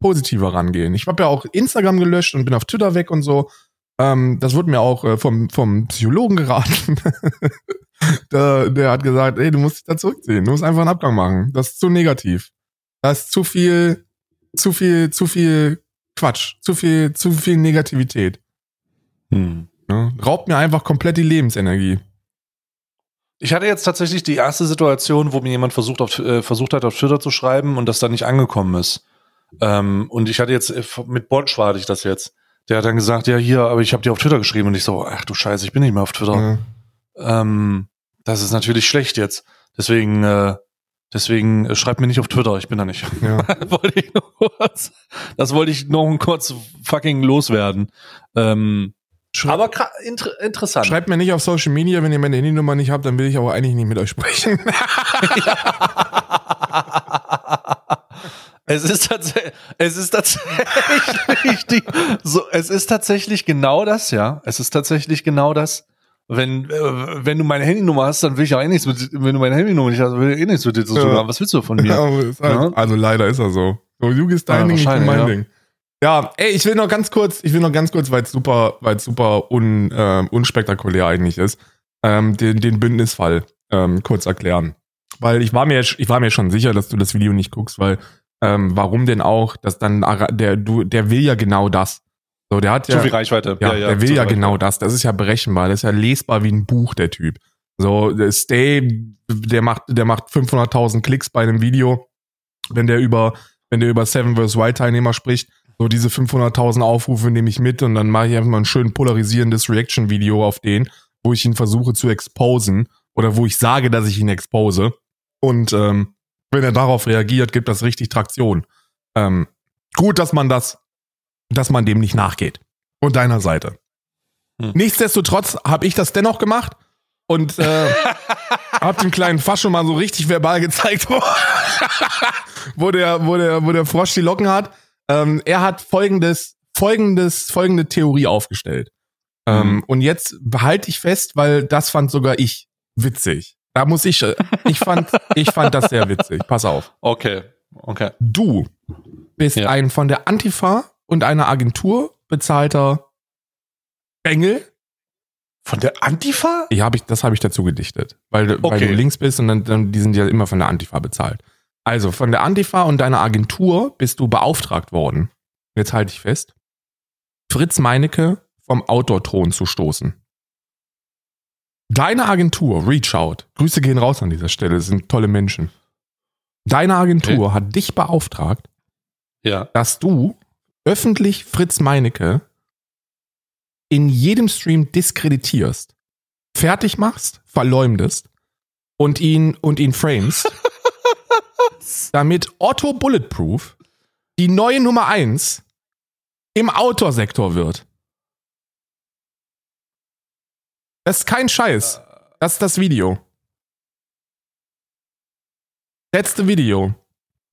B: positiver rangehen. Ich habe ja auch Instagram gelöscht und bin auf Twitter weg und so. Ähm, das wurde mir auch äh, vom, vom Psychologen geraten. der, der hat gesagt, ey, du musst dich da zurückziehen. Du musst einfach einen Abgang machen. Das ist zu negativ. Das ist zu viel, zu viel, zu viel Quatsch, zu viel, zu viel Negativität. Hm. Ja, raubt mir einfach komplett die Lebensenergie.
A: Ich hatte jetzt tatsächlich die erste Situation, wo mir jemand versucht, auf, äh, versucht hat, auf Twitter zu schreiben und das dann nicht angekommen ist. Ähm, und ich hatte jetzt, äh, mit Bonsch war ich das jetzt. Der hat dann gesagt, ja, hier, aber ich habe dir auf Twitter geschrieben und ich so, ach du Scheiße, ich bin nicht mehr auf Twitter. Ja. Ähm, das ist natürlich schlecht jetzt. Deswegen äh, Deswegen äh, schreibt mir nicht auf Twitter, ich bin da nicht. Ja. wollte ich kurz, das wollte ich noch kurz fucking loswerden. Ähm, aber inter interessant.
B: Schreibt mir nicht auf Social Media, wenn ihr meine Handynummer nicht habt, dann will ich aber eigentlich nicht mit euch sprechen.
A: es ist tatsächlich, es ist tatsächlich die, so, es ist tatsächlich genau das, ja. Es ist tatsächlich genau das wenn, äh, wenn du meine Handynummer hast, dann will ich auch eh nichts mit, wenn du meine Handynummer nicht hast, will ich eh nichts mit dir zu tun haben. Was willst du von mir?
B: Ja, halt, ja? Also leider ist er so. So, you ist dein ja, Ding, ich mein ja. Ding. Ja, ey, ich will noch ganz kurz, ich will noch ganz kurz, weil es super, weil es super un, äh, unspektakulär eigentlich ist, ähm, den, den Bündnisfall ähm, kurz erklären. Weil ich war mir, ich war mir schon sicher, dass du das Video nicht guckst, weil ähm, warum denn auch, dass dann der du, der will ja genau das. So, der hat ja
A: Zu viel Reichweite.
B: ja, der will ja genau das. Das ist ja berechenbar. Das ist ja lesbar wie ein Buch, der Typ. So, der Stay, der macht, der macht 500.000 Klicks bei einem Video, wenn der über, wenn der über Seven vs. Wild Teilnehmer spricht. So, diese 500.000 Aufrufe nehme ich mit und dann mache ich einfach mal ein schön polarisierendes Reaction-Video auf den, wo ich ihn versuche zu exposen oder wo ich sage, dass ich ihn expose. Und ähm, wenn er darauf reagiert, gibt das richtig Traktion. Ähm, gut, dass man das, dass man dem nicht nachgeht. Und deiner Seite.
A: Hm.
B: Nichtsdestotrotz habe ich das dennoch gemacht und äh, hab dem kleinen Fascho mal so richtig verbal gezeigt, wo, wo, der, wo, der, wo der Frosch die Locken hat. Ähm, er hat folgendes, folgendes, folgende Theorie aufgestellt. Ähm,
A: Mhm.
B: und jetzt behalte ich fest, weil das fand sogar ich witzig. Da muss ich, äh, ich fand, ich fand das sehr witzig. Pass auf.
A: Okay, okay.
B: Du bist
A: Ja.
B: ein von der Antifa und einer Agentur bezahlter Engel.
A: Von der Antifa?
B: Ich hab ich, das habe ich dazu gedichtet, weil, weil
A: Okay.
B: du links bist und dann, dann die sind ja immer von der Antifa bezahlt. Also von der Antifa und deiner Agentur bist du beauftragt worden. Jetzt halte ich fest. Fritz Meinecke vom Outdoor-Thron zu stoßen. Deine Agentur, Reach Out, Grüße gehen raus an dieser Stelle, das sind tolle Menschen. Deine Agentur hat dich beauftragt,
A: Ja.
B: dass du öffentlich Fritz Meinecke in jedem Stream diskreditierst, fertig machst, verleumdest und ihn und ihn framest, damit Otto Bulletproof die neue Nummer eins im Outdoor-Sektor wird. Das ist kein Scheiß. Das ist das Video. Letzte Video.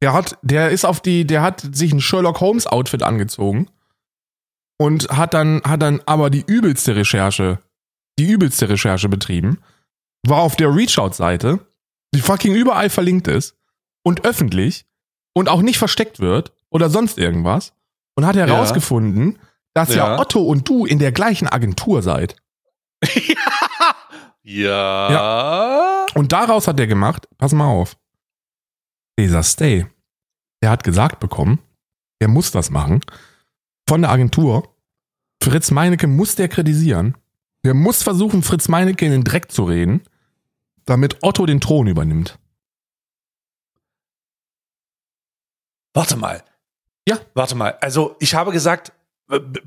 B: Der hat, der ist auf die, der hat sich ein Sherlock Holmes Outfit angezogen und hat dann, hat dann aber die übelste Recherche, die übelste Recherche betrieben, war auf der Reachout-Seite, die fucking überall verlinkt ist und öffentlich und auch nicht versteckt wird oder sonst irgendwas und hat herausgefunden, dass ja.
A: Ja.
B: Otto und du in der gleichen Agentur seid.
A: ja.
B: Und daraus hat er gemacht, pass mal auf, dieser Stay, der hat gesagt bekommen, er muss das machen, von der Agentur, Fritz Meinecke muss der kritisieren, der muss versuchen, Fritz Meinecke in den Dreck zu reden, damit Otto den Thron übernimmt.
A: Warte mal.
B: Ja.
A: Warte mal. Also, ich habe gesagt,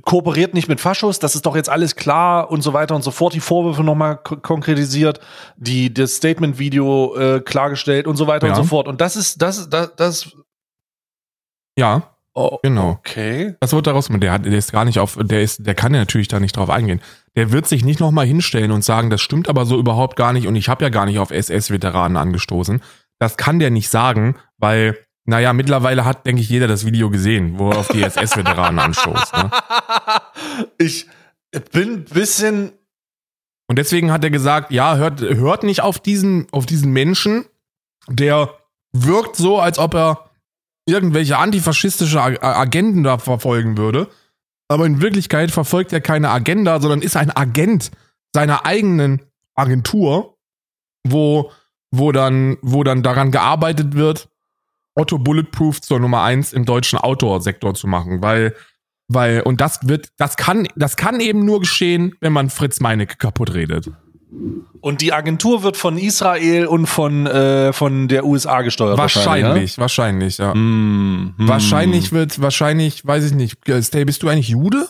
A: kooperiert nicht mit Faschos, das ist doch jetzt alles klar und so weiter und so fort. Die Vorwürfe nochmal konkretisiert, die, das Statement-Video äh, klargestellt und so weiter
B: Ja.
A: und so fort. Und das ist, das das, das,
B: Ja,
A: oh,
B: genau.
A: okay.
B: Das wird daraus, der hat, der ist gar nicht auf, der ist, der kann ja natürlich da nicht drauf eingehen. Der wird sich nicht nochmal hinstellen und sagen, das stimmt aber so überhaupt gar nicht und ich habe ja gar nicht auf SS-Veteranen angestoßen. Das kann der nicht sagen, weil, naja, mittlerweile hat, denke ich, jeder das Video gesehen, wo er auf die SS-Veteranen anstoßt. Ne?
A: Ich bin ein bisschen,
B: Und deswegen hat er gesagt, ja, hört, hört nicht auf diesen, auf diesen Menschen, der wirkt so, als ob er irgendwelche antifaschistische Ag- Agenden da verfolgen würde. Aber in Wirklichkeit verfolgt er keine Agenda, sondern ist ein Agent seiner eigenen Agentur, wo, wo dann, wo dann daran gearbeitet wird, Otto Bulletproof zur Nummer eins im deutschen Outdoor-Sektor zu machen, weil, weil, und das wird, das kann, das kann eben nur geschehen, wenn man Fritz Meinecke kaputt redet.
A: und die Agentur wird von Israel und von, äh, von der USA gesteuert.
B: Wahrscheinlich, wahrscheinlich, ja.
A: ja? Hm, hm.
B: Wahrscheinlich wird, wahrscheinlich, weiß ich nicht, äh, Stay, bist du eigentlich Jude?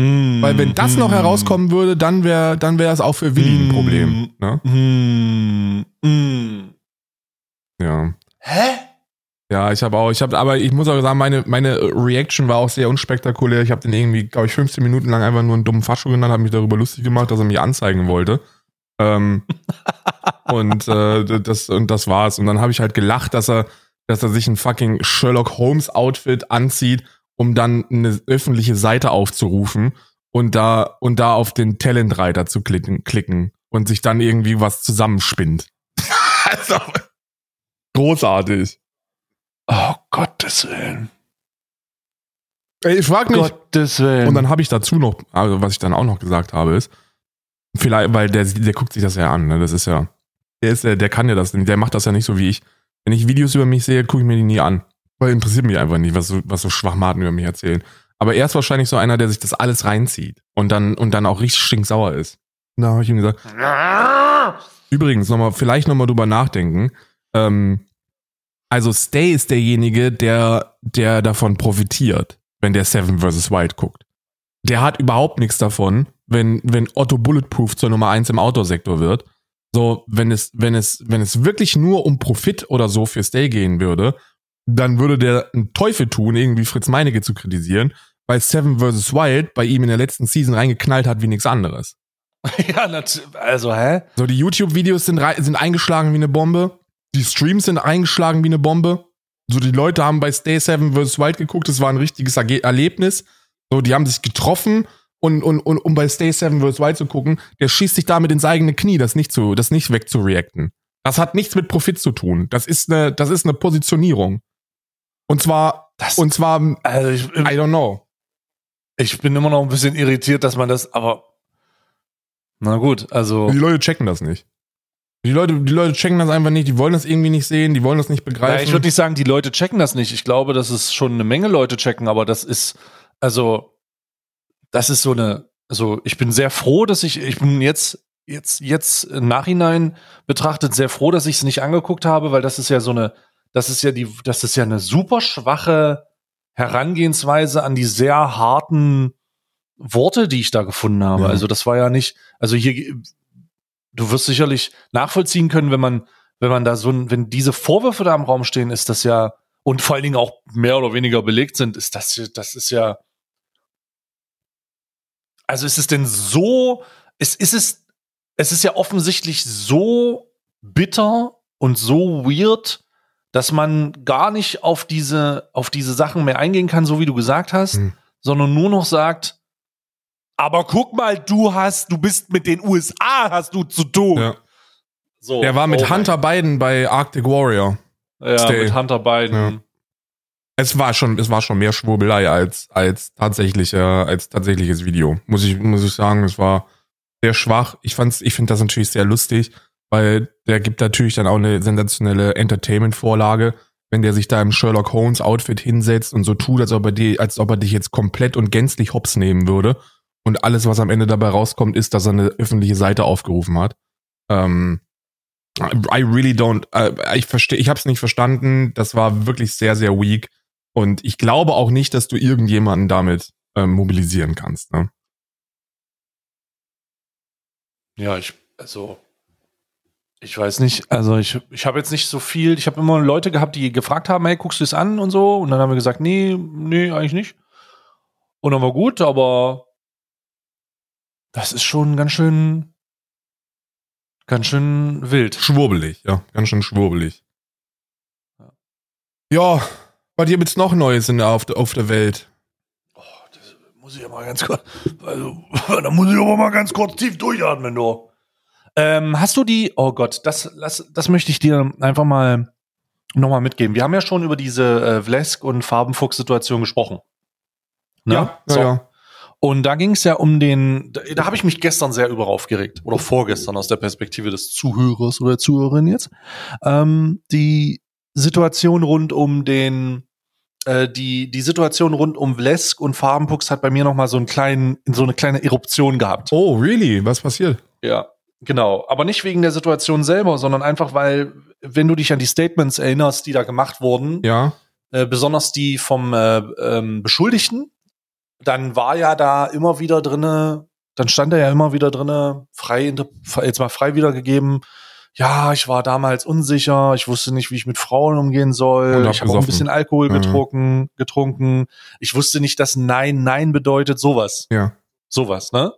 A: Hm,
B: Weil wenn das noch
A: hm,
B: herauskommen würde, dann wäre dann wäre es auch für Willi ein. Problem. Ne? Ja.
A: Hä?
B: Ja, ich habe auch, ich habe, aber ich muss auch sagen, meine, meine Reaction war auch sehr unspektakulär. Ich habe den irgendwie, glaube ich, 15 Minuten lang einfach nur einen dummen Fascho genannt, habe mich darüber lustig gemacht, dass er mich anzeigen wollte. Ähm, und äh, das und das war's. Und dann habe ich halt gelacht, dass er, dass er sich ein fucking Sherlock Holmes Outfit anzieht, um dann eine öffentliche Seite aufzurufen und da und da auf den Talentreiter zu klicken, klicken und sich dann irgendwie was zusammenspinnt. also großartig.
A: Oh Gottes Willen.
B: Ey, ich frag mich.
A: Gottes Willen.
B: Und dann habe ich dazu noch, also was ich dann auch noch gesagt habe, ist, vielleicht, weil der, der guckt sich das ja an, ne? Das ist ja, der ist, der, der kann ja das, der macht das ja nicht so wie ich. Wenn ich Videos über mich sehe, gucke ich mir die nie an. Weil interessiert mich einfach nicht, was so, was so Schwachmaten über mich erzählen. Aber er ist wahrscheinlich so einer, der sich das alles reinzieht und dann, und dann auch richtig stinksauer ist. Da habe ich ihm gesagt, übrigens, nochmal, vielleicht nochmal drüber nachdenken. Ähm, also Stay ist derjenige, der, der davon profitiert, wenn der Seven vs. Wild guckt. Der hat überhaupt nichts davon, wenn, wenn Otto Bulletproof zur Nummer eins im Outdoor-Sektor wird. So, wenn es, wenn es, wenn es wirklich nur um Profit oder so für Stay gehen würde, dann würde der einen Teufel tun, irgendwie Fritz Meinecke zu kritisieren, weil Seven vs. Wild bei ihm in der letzten Season reingeknallt hat wie nichts anderes.
A: ja, also, hä?
B: So, die YouTube-Videos sind, sind eingeschlagen wie eine Bombe. Die Streams sind eingeschlagen wie eine Bombe. So, die Leute haben bei Stay Seven vs. Wild geguckt, das war ein richtiges Erlebnis. So, die haben sich getroffen und, und, und um bei Stay Seven vs. Wild zu gucken, der schießt sich damit ins eigene Knie, das nicht zu, das nicht wegzureacten. Das hat nichts mit Profit zu tun. Das ist eine, das ist eine Positionierung. Und zwar,
A: Das,
B: und zwar, I
A: also ich,
B: don't know.
A: ich bin immer noch ein bisschen irritiert, dass man das, aber na gut, also
B: Die Leute checken das nicht. Die Leute, die Leute checken das einfach nicht, die wollen das irgendwie nicht sehen, die wollen das nicht begreifen.
A: Ja, ich würde nicht sagen, die Leute checken das nicht. Ich glaube, dass es schon eine Menge Leute checken, aber das ist, also, das ist so eine, also ich bin sehr froh, dass ich, ich bin jetzt, jetzt, jetzt im Nachhinein betrachtet sehr froh, dass ich es nicht angeguckt habe, weil das ist ja so eine, das ist ja die, das ist ja eine super schwache Herangehensweise an die sehr harten Worte, die ich da gefunden habe.
B: Ja.
A: Also das war ja nicht, also hier, du wirst sicherlich nachvollziehen können, wenn man, wenn man da so ein, wenn diese Vorwürfe da im Raum stehen, ist das ja, und vor allen Dingen auch mehr oder weniger belegt sind, ist das, das ist ja, also ist es denn so, ist, ist es, es ist ja offensichtlich so bitter und so weird, dass man gar nicht auf diese, auf diese Sachen mehr eingehen kann, so wie du gesagt hast,
B: Hm.
A: sondern nur noch sagt, aber guck mal, du hast, du bist mit den USA, hast du zu tun.
B: Ja.
A: So,
B: Der war mit
A: oh mein-
B: Hunter Biden bei Arctic Warrior.
A: ja,
B: Stay.
A: mit Hunter Biden.
B: Ja. Es war schon, es war schon mehr Schwurbelei als, als tatsächlicher, als tatsächliches Video. Muss ich, muss ich sagen, es war sehr schwach. Ich fand's, ich finde das natürlich sehr lustig, weil der gibt natürlich dann auch eine sensationelle Entertainment-Vorlage, wenn der sich da im Sherlock Holmes Outfit hinsetzt und so tut, als ob er die, als ob er dich jetzt komplett und gänzlich hops nehmen würde. Und alles, was am Ende dabei rauskommt, ist, dass er eine öffentliche Seite aufgerufen hat. Ähm, I really don't, äh, ich verstehe, ich habe es nicht verstanden. Das war wirklich sehr, sehr weak. Und ich glaube auch nicht, dass du irgendjemanden damit ähm, mobilisieren kannst. Ne?
A: Ja, ich, also, ich weiß nicht, also ich, ich habe jetzt nicht so viel, ich habe immer Leute gehabt, die gefragt haben, hey, guckst du es an und so, und dann haben wir gesagt, nee, nee, eigentlich nicht. Und dann war gut, aber das ist schon ganz schön, ganz schön wild.
B: Schwurbelig, ja, ganz schön schwurbelig. Ja, was gibt's noch Neues in der, auf, der, auf der Welt?
A: Oh, das muss ich ja mal ganz kurz, also, da muss ich aber mal ganz kurz tief durchatmen, du. Ähm, hast du die, oh Gott, das, das, das möchte ich dir einfach mal nochmal mitgeben. Wir haben ja schon über diese äh, Vlesk und Farbenfuchs-Situation gesprochen. Ne?
B: ja,
A: So.
B: ja.
A: Und da ging es ja um den, da, da habe ich mich gestern sehr über aufgeregt. Oder vorgestern aus der Perspektive des Zuhörers oder Zuhörerin jetzt. Ähm, die Situation rund um den, äh, die, die Situation rund um Vlesk und Farbenfuchs hat bei mir nochmal so einen kleinen, so eine kleine Eruption gehabt.
B: Oh, really? Was passiert?
A: Ja, genau. Aber nicht wegen der Situation selber, sondern einfach, weil, wenn du dich an die Statements erinnerst, die da gemacht wurden,
B: Ja,
A: äh, besonders die vom äh, ähm, Beschuldigten, dann war ja da immer wieder drinne, dann stand da ja immer wieder drinne, frei, jetzt mal frei wiedergegeben, ja, ich war damals unsicher, ich wusste nicht, wie ich mit Frauen umgehen soll, ich habe auch ein bisschen Alkohol
B: Mhm.
A: getrunken, getrunken, ich wusste nicht, dass Nein Nein bedeutet, sowas
B: ja.
A: sowas, ne?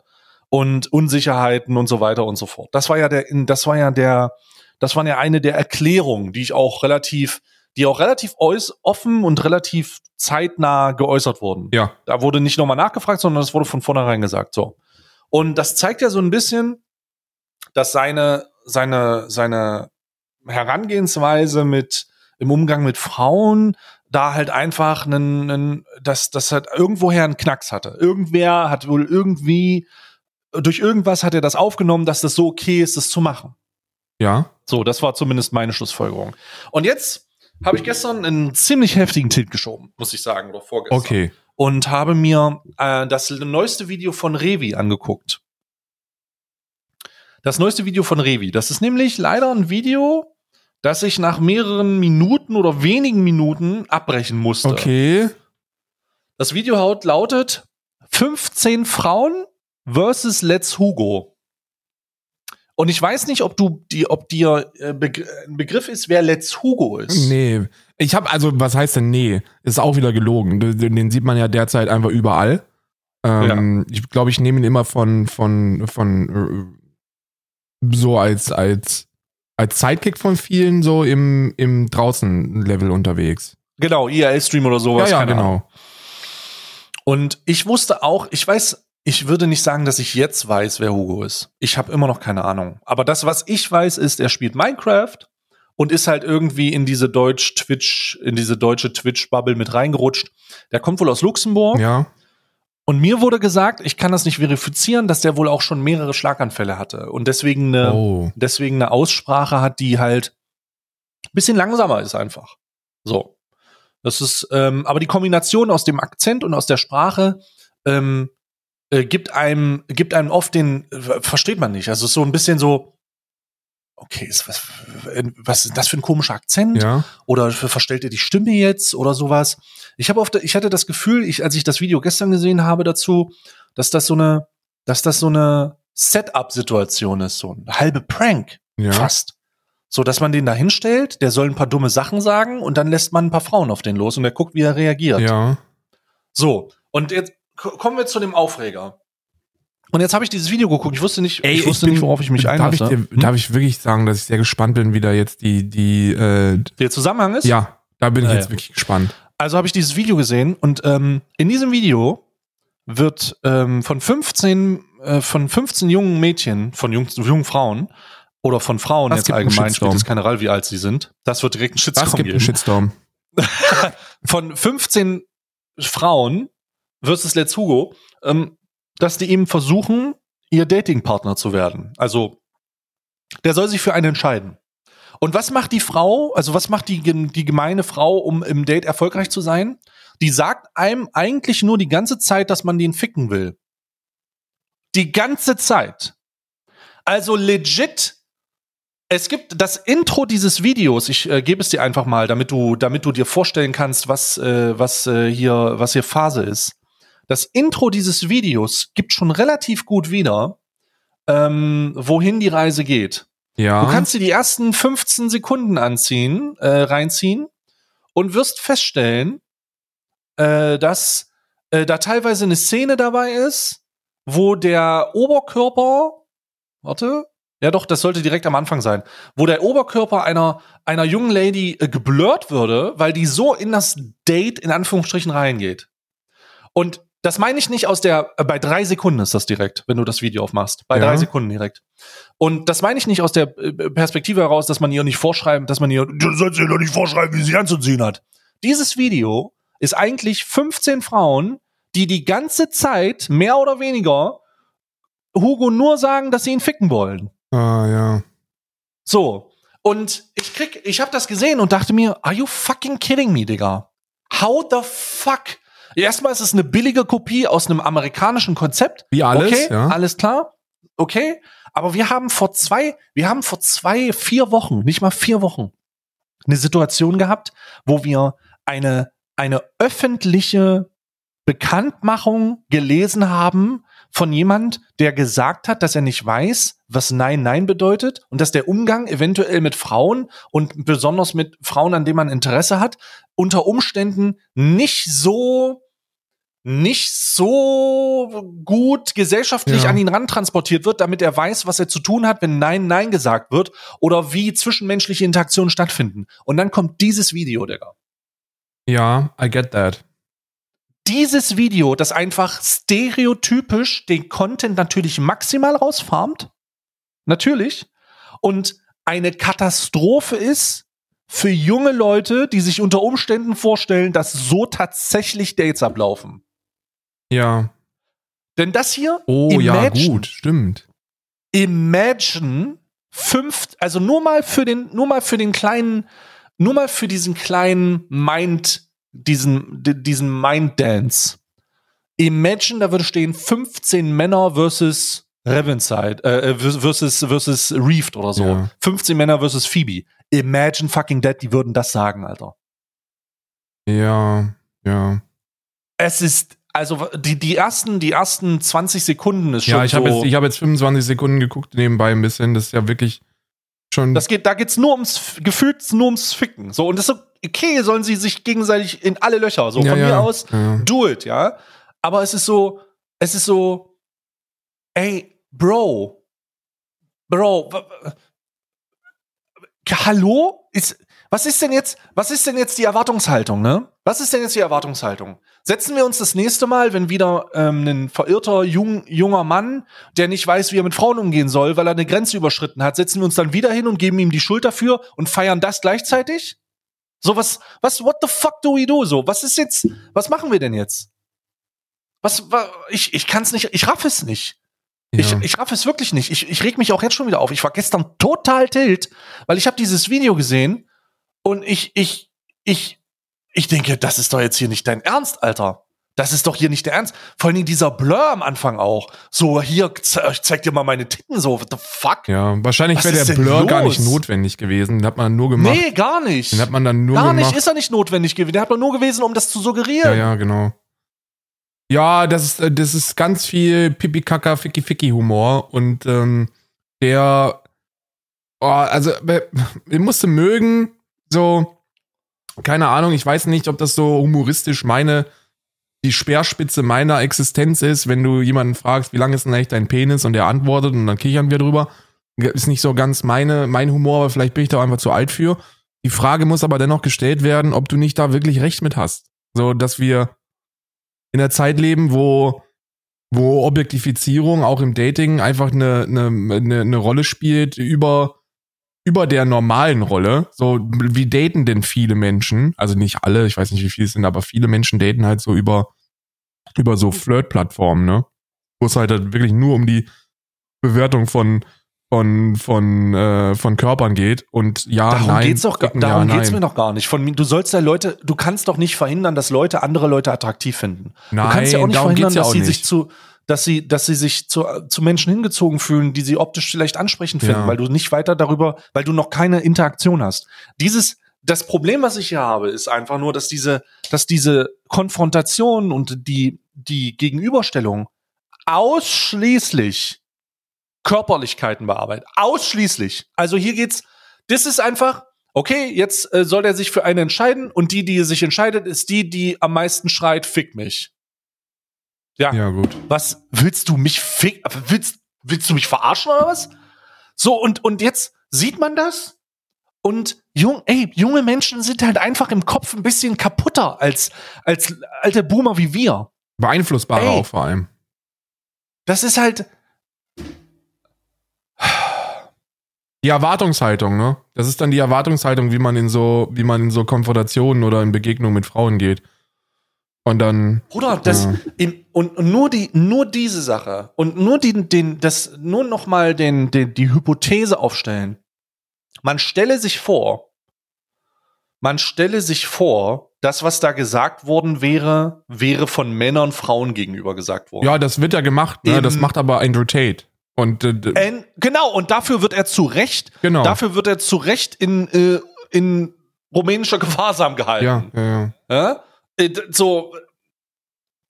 A: Und Unsicherheiten und so weiter und so fort. Das war ja der, das war ja der, das war ja eine der Erklärungen, die ich auch relativ, die auch relativ offen und relativ zeitnah geäußert wurden.
B: Ja,
A: Da wurde nicht nochmal nachgefragt, sondern es wurde von vornherein gesagt, so. Und das zeigt ja so ein bisschen, dass seine, seine, seine Herangehensweise mit, im Umgang mit Frauen da halt einfach einen, einen das, das hat irgendwoher einen Knacks hatte. Irgendwer hat wohl irgendwie, durch irgendwas hat er das aufgenommen, dass das so okay ist, das zu machen.
B: Ja.
A: So, das war zumindest meine Schlussfolgerung. Und jetzt habe ich gestern einen ziemlich heftigen Tilt geschoben, muss ich sagen, oder vorgestern.
B: Okay.
A: Und habe mir äh, das neueste Video von Revi angeguckt. Das neueste Video von Revi. Das ist nämlich leider ein Video, das ich nach mehreren Minuten oder wenigen Minuten abbrechen musste.
B: Okay.
A: Das Video haut lautet 15 Frauen versus Let's Hugo. Und ich weiß nicht, ob du die, ob dir äh, Begr ein Begriff ist, wer Let's Hugo ist.
B: Nee. Ich habe also, was heißt denn nee? Ist auch wieder gelogen. Den, den sieht man ja derzeit einfach überall. Ähm, Ich glaube, ich nehme ihn immer von, von, von äh, so als, als, als Sidekick von vielen so im, im Draußen-Level unterwegs.
A: Genau, IRL-Stream oder sowas.
B: ja, ja, genau.
A: Ahnung. Und ich wusste auch, ich weiß, ich würde nicht sagen, dass ich jetzt weiß, wer Hugo ist. Ich habe immer noch keine Ahnung. Aber das, was ich weiß, ist, er spielt Minecraft und ist halt irgendwie in diese Deutsch-Twitch, in diese deutsche Twitch-Bubble mit reingerutscht. Der kommt wohl aus Luxemburg.
B: Ja.
A: Und mir wurde gesagt, ich kann das nicht verifizieren, dass der wohl auch schon mehrere Schlaganfälle hatte und deswegen eine,
B: Oh.
A: deswegen eine Aussprache hat, die halt ein bisschen langsamer ist einfach. So. Das ist, ähm, aber die Kombination aus dem Akzent und aus der Sprache ähm, äh, gibt einem, gibt einem oft den, äh, versteht man nicht. Also es ist so ein bisschen so, okay, ist was, was ist das für ein komischer Akzent?
B: Ja.
A: Oder verstellt er die Stimme jetzt oder sowas? Ich habe oft, ich hatte das Gefühl, ich, als ich das Video gestern gesehen habe dazu, dass das so eine, dass das so eine Setup-Situation ist, so ein halbe Prank
B: Ja.
A: fast. So, dass man den da hinstellt, der soll ein paar dumme Sachen sagen und dann lässt man ein paar Frauen auf den los und der guckt, wie er reagiert.
B: Ja.
A: So, und jetzt kommen wir zu dem Aufreger. Und jetzt habe ich dieses Video geguckt. Ich wusste nicht, ich wusste nicht, worauf ich mich
B: darf ich,
A: einlasse.
B: dir,
A: Hm?
B: darf ich wirklich sagen, dass ich sehr gespannt bin, wie da jetzt die, die, äh,
A: Der Zusammenhang ist?
B: ja, da bin ich
A: Ja,
B: jetzt
A: ja.
B: wirklich gespannt.
A: Also habe ich dieses Video gesehen und ähm, in diesem Video wird ähm, von 15 äh, von 15 jungen Mädchen, von jungen, jungen Frauen oder von Frauen
B: Das
A: jetzt allgemein, spielt es keine Rolle, wie alt sie sind. Das wird direkt ein Shitstorm
B: Das gibt einen. Shitstorm.
A: Von 15 Frauen versus Let's Hugo, ähm, dass die eben versuchen, ihr Datingpartner zu werden. Also der soll sich für einen entscheiden. Und was macht die Frau, also was macht die, die gemeine Frau, um im Date erfolgreich zu sein? Die sagt einem eigentlich nur die ganze Zeit, dass man den ficken will. Die ganze Zeit. Also legit. Es gibt das Intro dieses Videos. Ich äh, gebe es dir einfach mal, damit du, damit du dir vorstellen kannst, was, äh, was äh, hier, was hier Phase ist. Das Intro dieses Videos gibt schon relativ gut wieder, ähm, wohin die Reise geht.
B: Ja.
A: Du kannst dir die ersten 15 Sekunden anziehen, äh, reinziehen und wirst feststellen, äh, dass äh, da teilweise eine Szene dabei ist, wo der Oberkörper, warte, ja doch, das sollte direkt am Anfang sein, wo der Oberkörper einer, einer jungen Lady äh, geblurrt würde, weil die so in das Date in Anführungsstrichen reingeht. Und das meine ich nicht aus der, äh, bei drei Sekunden ist das direkt, wenn du das Video aufmachst. Bei
B: Ja.
A: drei Sekunden direkt. Und das meine ich nicht aus der äh, Perspektive heraus, dass man ihr nicht vorschreiben, dass man ihr, du sollst ihr doch nicht vorschreiben, wie sie anzuziehen hat. Dieses Video ist eigentlich 15 Frauen, die die ganze Zeit, mehr oder weniger, Hugo nur sagen, dass sie ihn ficken wollen.
B: Ah, ja.
A: So. Und ich krieg, ich habe das gesehen und dachte mir, are you fucking kidding me, Digga? How the fuck? Erstmal ist es eine billige Kopie aus einem amerikanischen Konzept.
B: Wie alles,
A: okay,
B: ja.
A: alles klar. Okay. Aber wir haben vor zwei, wir haben vor zwei, vier Wochen, nicht mal vier Wochen, eine Situation gehabt, wo wir eine, eine öffentliche Bekanntmachung gelesen haben von jemand, der gesagt hat, dass er nicht weiß, was Nein, Nein bedeutet und dass der Umgang eventuell mit Frauen und besonders mit Frauen, an denen man Interesse hat, unter Umständen nicht so nicht so gut gesellschaftlich
B: Ja.
A: an ihn rantransportiert wird, damit er weiß, was er zu tun hat, wenn Nein, Nein gesagt wird oder wie zwischenmenschliche Interaktionen stattfinden. Und dann kommt dieses Video, Digga.
B: Ja, I get that.
A: Dieses Video, das einfach stereotypisch den Content natürlich maximal rausfarmt, natürlich, und eine Katastrophe ist für junge Leute, die sich unter Umständen vorstellen, dass so tatsächlich Dates ablaufen.
B: Ja.
A: Denn das hier,
B: Oh ja, gut, stimmt.
A: Imagine fünf, also nur mal für den, nur mal für den kleinen, nur mal für diesen kleinen Mind, diesen, di- diesen Mind Dance. Imagine, da würde stehen 15 Männer versus Revenside, äh, versus, versus Reefed oder so.
B: Ja.
A: 15 Männer versus Phoebe. Imagine fucking dead, die würden das sagen, Alter.
B: Ja, ja.
A: Es ist, also die, die ersten, die ersten 20 Sekunden ist schon
B: Ja, ich
A: so.
B: habe jetzt, ich hab jetzt 25 Sekunden geguckt nebenbei ein bisschen. Das ist ja wirklich schon.
A: Das geht, da geht's nur ums, gefühlt nur ums Ficken. So, und das ist so, okay, sollen sie sich gegenseitig in alle Löcher, so
B: ja,
A: von
B: ja,
A: mir aus,
B: Ja.
A: do it, ja. Aber es ist so, es ist so, ey, Bro, Bro, hallo? Ist, was ist denn jetzt, was ist denn jetzt die Erwartungshaltung, ne? Was ist denn jetzt die Erwartungshaltung? Setzen wir uns das nächste Mal, wenn wieder ähm, ein verirrter jung, junger Mann, der nicht weiß, wie er mit Frauen umgehen soll, weil er eine Grenze überschritten hat, setzen wir uns dann wieder hin und geben ihm die Schuld dafür und feiern das gleichzeitig? So was, was, what the fuck do we do? So, was ist jetzt, was machen wir denn jetzt? Was, wa- ich, ich kann's nicht, ich raff es nicht. Ich,
B: ja.
A: ich raff es wirklich nicht. Ich, ich reg mich auch jetzt schon wieder auf. Ich war gestern total tilt, weil ich habe dieses Video gesehen und ich, ich, ich, ich denke, das ist doch jetzt hier nicht dein Ernst, Alter. Das ist doch hier nicht der Ernst. Vor allen Dingen dieser Blur am Anfang auch. So, hier, ich zeig dir mal meine Titten, so, what the fuck?
B: ja, wahrscheinlich wäre der Blur gar nicht
A: los?
B: notwendig gewesen. Den hat man nur gemacht.
A: Nee, gar nicht.
B: Den hat man dann nur
A: Gar
B: gemacht.
A: nicht, ist er nicht notwendig gewesen. Der hat man nur gewesen, um das zu
B: ja,
A: suggerieren.
B: ja, genau. Ja, das ist, äh, das ist ganz viel Pipi-Kaka, Ficky-Ficky-Humor und ähm, der, oh, also, ich musste mögen, so, keine Ahnung, ich weiß nicht, ob das so humoristisch meine, die Speerspitze meiner Existenz ist, wenn du jemanden fragst, wie lang ist denn eigentlich dein Penis und der antwortet und dann kichern wir drüber. Ist nicht so ganz meine, mein Humor, aber vielleicht bin ich da auch einfach zu alt für. Die Frage muss aber dennoch gestellt werden, ob du nicht da wirklich recht mit hast. So, dass wir in der Zeit leben, wo, wo Objektifizierung auch im Dating einfach eine, eine, eine, eine Rolle spielt über, über der normalen Rolle. So, wie daten denn viele Menschen? Also nicht alle, ich weiß nicht, wie viele es sind, aber viele Menschen daten halt so über, über so Flirt-Plattformen, ne? Wo es halt, halt wirklich nur um die Bewertung von, von, von, äh, von Körpern geht. Und ja,
A: Darum
B: nein.
A: geht's doch, darum
B: ja,
A: geht's
B: nein.
A: mir doch gar nicht. Von mir, du sollst ja Leute, du kannst doch nicht verhindern, dass Leute andere Leute attraktiv finden.
B: Nein,
A: du kannst ja auch nicht verhindern,
B: geht's ja
A: dass
B: auch
A: sie
B: nicht.
A: sich zu, dass sie, dass sie sich zu, zu Menschen hingezogen fühlen, die sie optisch vielleicht ansprechend finden,
B: Ja.
A: weil du nicht weiter darüber, weil du noch keine Interaktion hast. Dieses, das Problem, was ich hier habe, ist einfach nur, dass diese, dass diese Konfrontation und die, die Gegenüberstellung ausschließlich Körperlichkeiten bearbeitet. Ausschließlich. Also hier geht's, das ist einfach, okay, jetzt äh, soll er sich für eine entscheiden und die, die sich entscheidet, ist die, die am meisten schreit, fick mich. Ja,
B: Ja, gut.
A: was willst du mich fick, willst, willst du mich verarschen oder was? So, und, und jetzt sieht man das und jung, ey, junge Menschen sind halt einfach im Kopf ein bisschen kaputter als, als alte Boomer wie wir.
B: Beeinflussbarer
A: Ey.
B: auch vor allem.
A: Das ist halt,
B: Die Erwartungshaltung, ne? Das ist dann die Erwartungshaltung, wie man in so, wie man in so Konfrontationen oder in Begegnungen mit Frauen geht. Und dann,
A: Bruder, das
B: Ja.
A: in, und, und nur die nur diese Sache und nur den den das nur noch mal den, den die Hypothese aufstellen. Man stelle sich vor, man stelle sich vor, das was da gesagt worden wäre, wäre von Männern Frauen gegenüber gesagt worden.
B: ja, das wird ja gemacht, ne? Das macht aber Andrew Tate. Und äh,
A: En- genau und dafür wird er zu Recht,
B: genau.
A: dafür wird er zu Recht in äh, in rumänischer Gewahrsam gehalten.
B: ja, ja, ja.
A: Ja? Äh, So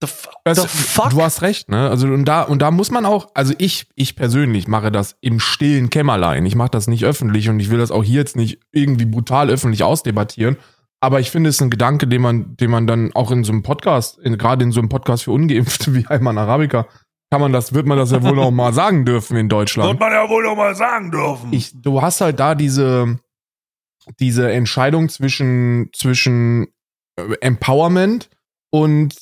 A: the,
B: Das,
A: the fuck?
B: Du hast recht, ne? Also und da und da muss man auch, also ich ich persönlich mache das im stillen Kämmerlein. Ich mache das nicht öffentlich und ich will das auch hier jetzt nicht irgendwie brutal öffentlich ausdebattieren. Aber ich finde es ein Gedanke, den man, den man dann auch in so einem Podcast, in, gerade in so einem Podcast für Ungeimpfte wie Ayman Arabica, kann man das, wird man das ja wohl auch mal sagen dürfen in Deutschland.
A: Wird man ja wohl noch mal sagen dürfen.
B: ich, du hast halt da diese, diese Entscheidung zwischen, zwischen Empowerment und,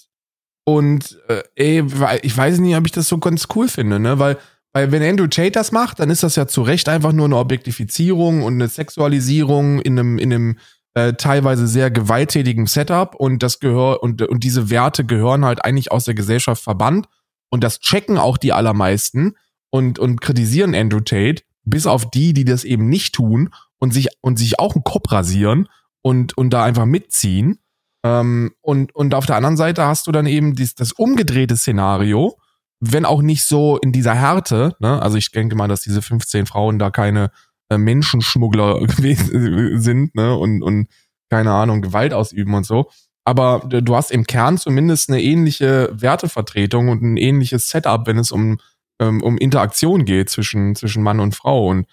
B: und äh, ey, ich weiß nicht, ob ich das so ganz cool finde, ne? Weil weil wenn Andrew Tate das macht, dann ist das ja zu Recht einfach nur eine Objektifizierung und eine Sexualisierung in einem, in einem äh, teilweise sehr gewalttätigen Setup und das gehört und, und diese Werte gehören halt eigentlich aus der Gesellschaft verbannt und das checken auch die allermeisten und, und kritisieren Andrew Tate, bis auf die, die das eben nicht tun und sich, und sich auch einen Kopf rasieren und, und da einfach mitziehen. Ähm, und, und auf der anderen Seite hast du dann eben dies, das umgedrehte Szenario, wenn auch nicht so in dieser Härte, ne? also ich denke mal, dass diese 15 Frauen da keine äh, Menschenschmuggler gewesen sind, ne, und, und keine Ahnung, Gewalt ausüben und so. Aber du hast im Kern zumindest eine ähnliche Wertevertretung und ein ähnliches Setup, wenn es um, ähm, um Interaktion geht zwischen, zwischen Mann und Frau. Und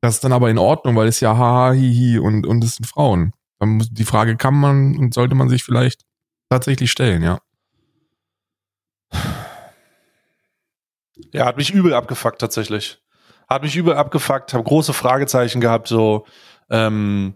B: das ist dann aber in Ordnung, weil es ja haha, hihi und, und es sind Frauen. Dann muss, die Frage kann man und sollte man sich vielleicht tatsächlich stellen, ja.
A: Ja, hat mich übel abgefuckt tatsächlich. Hat mich übel abgefuckt, habe große Fragezeichen gehabt, so ähm,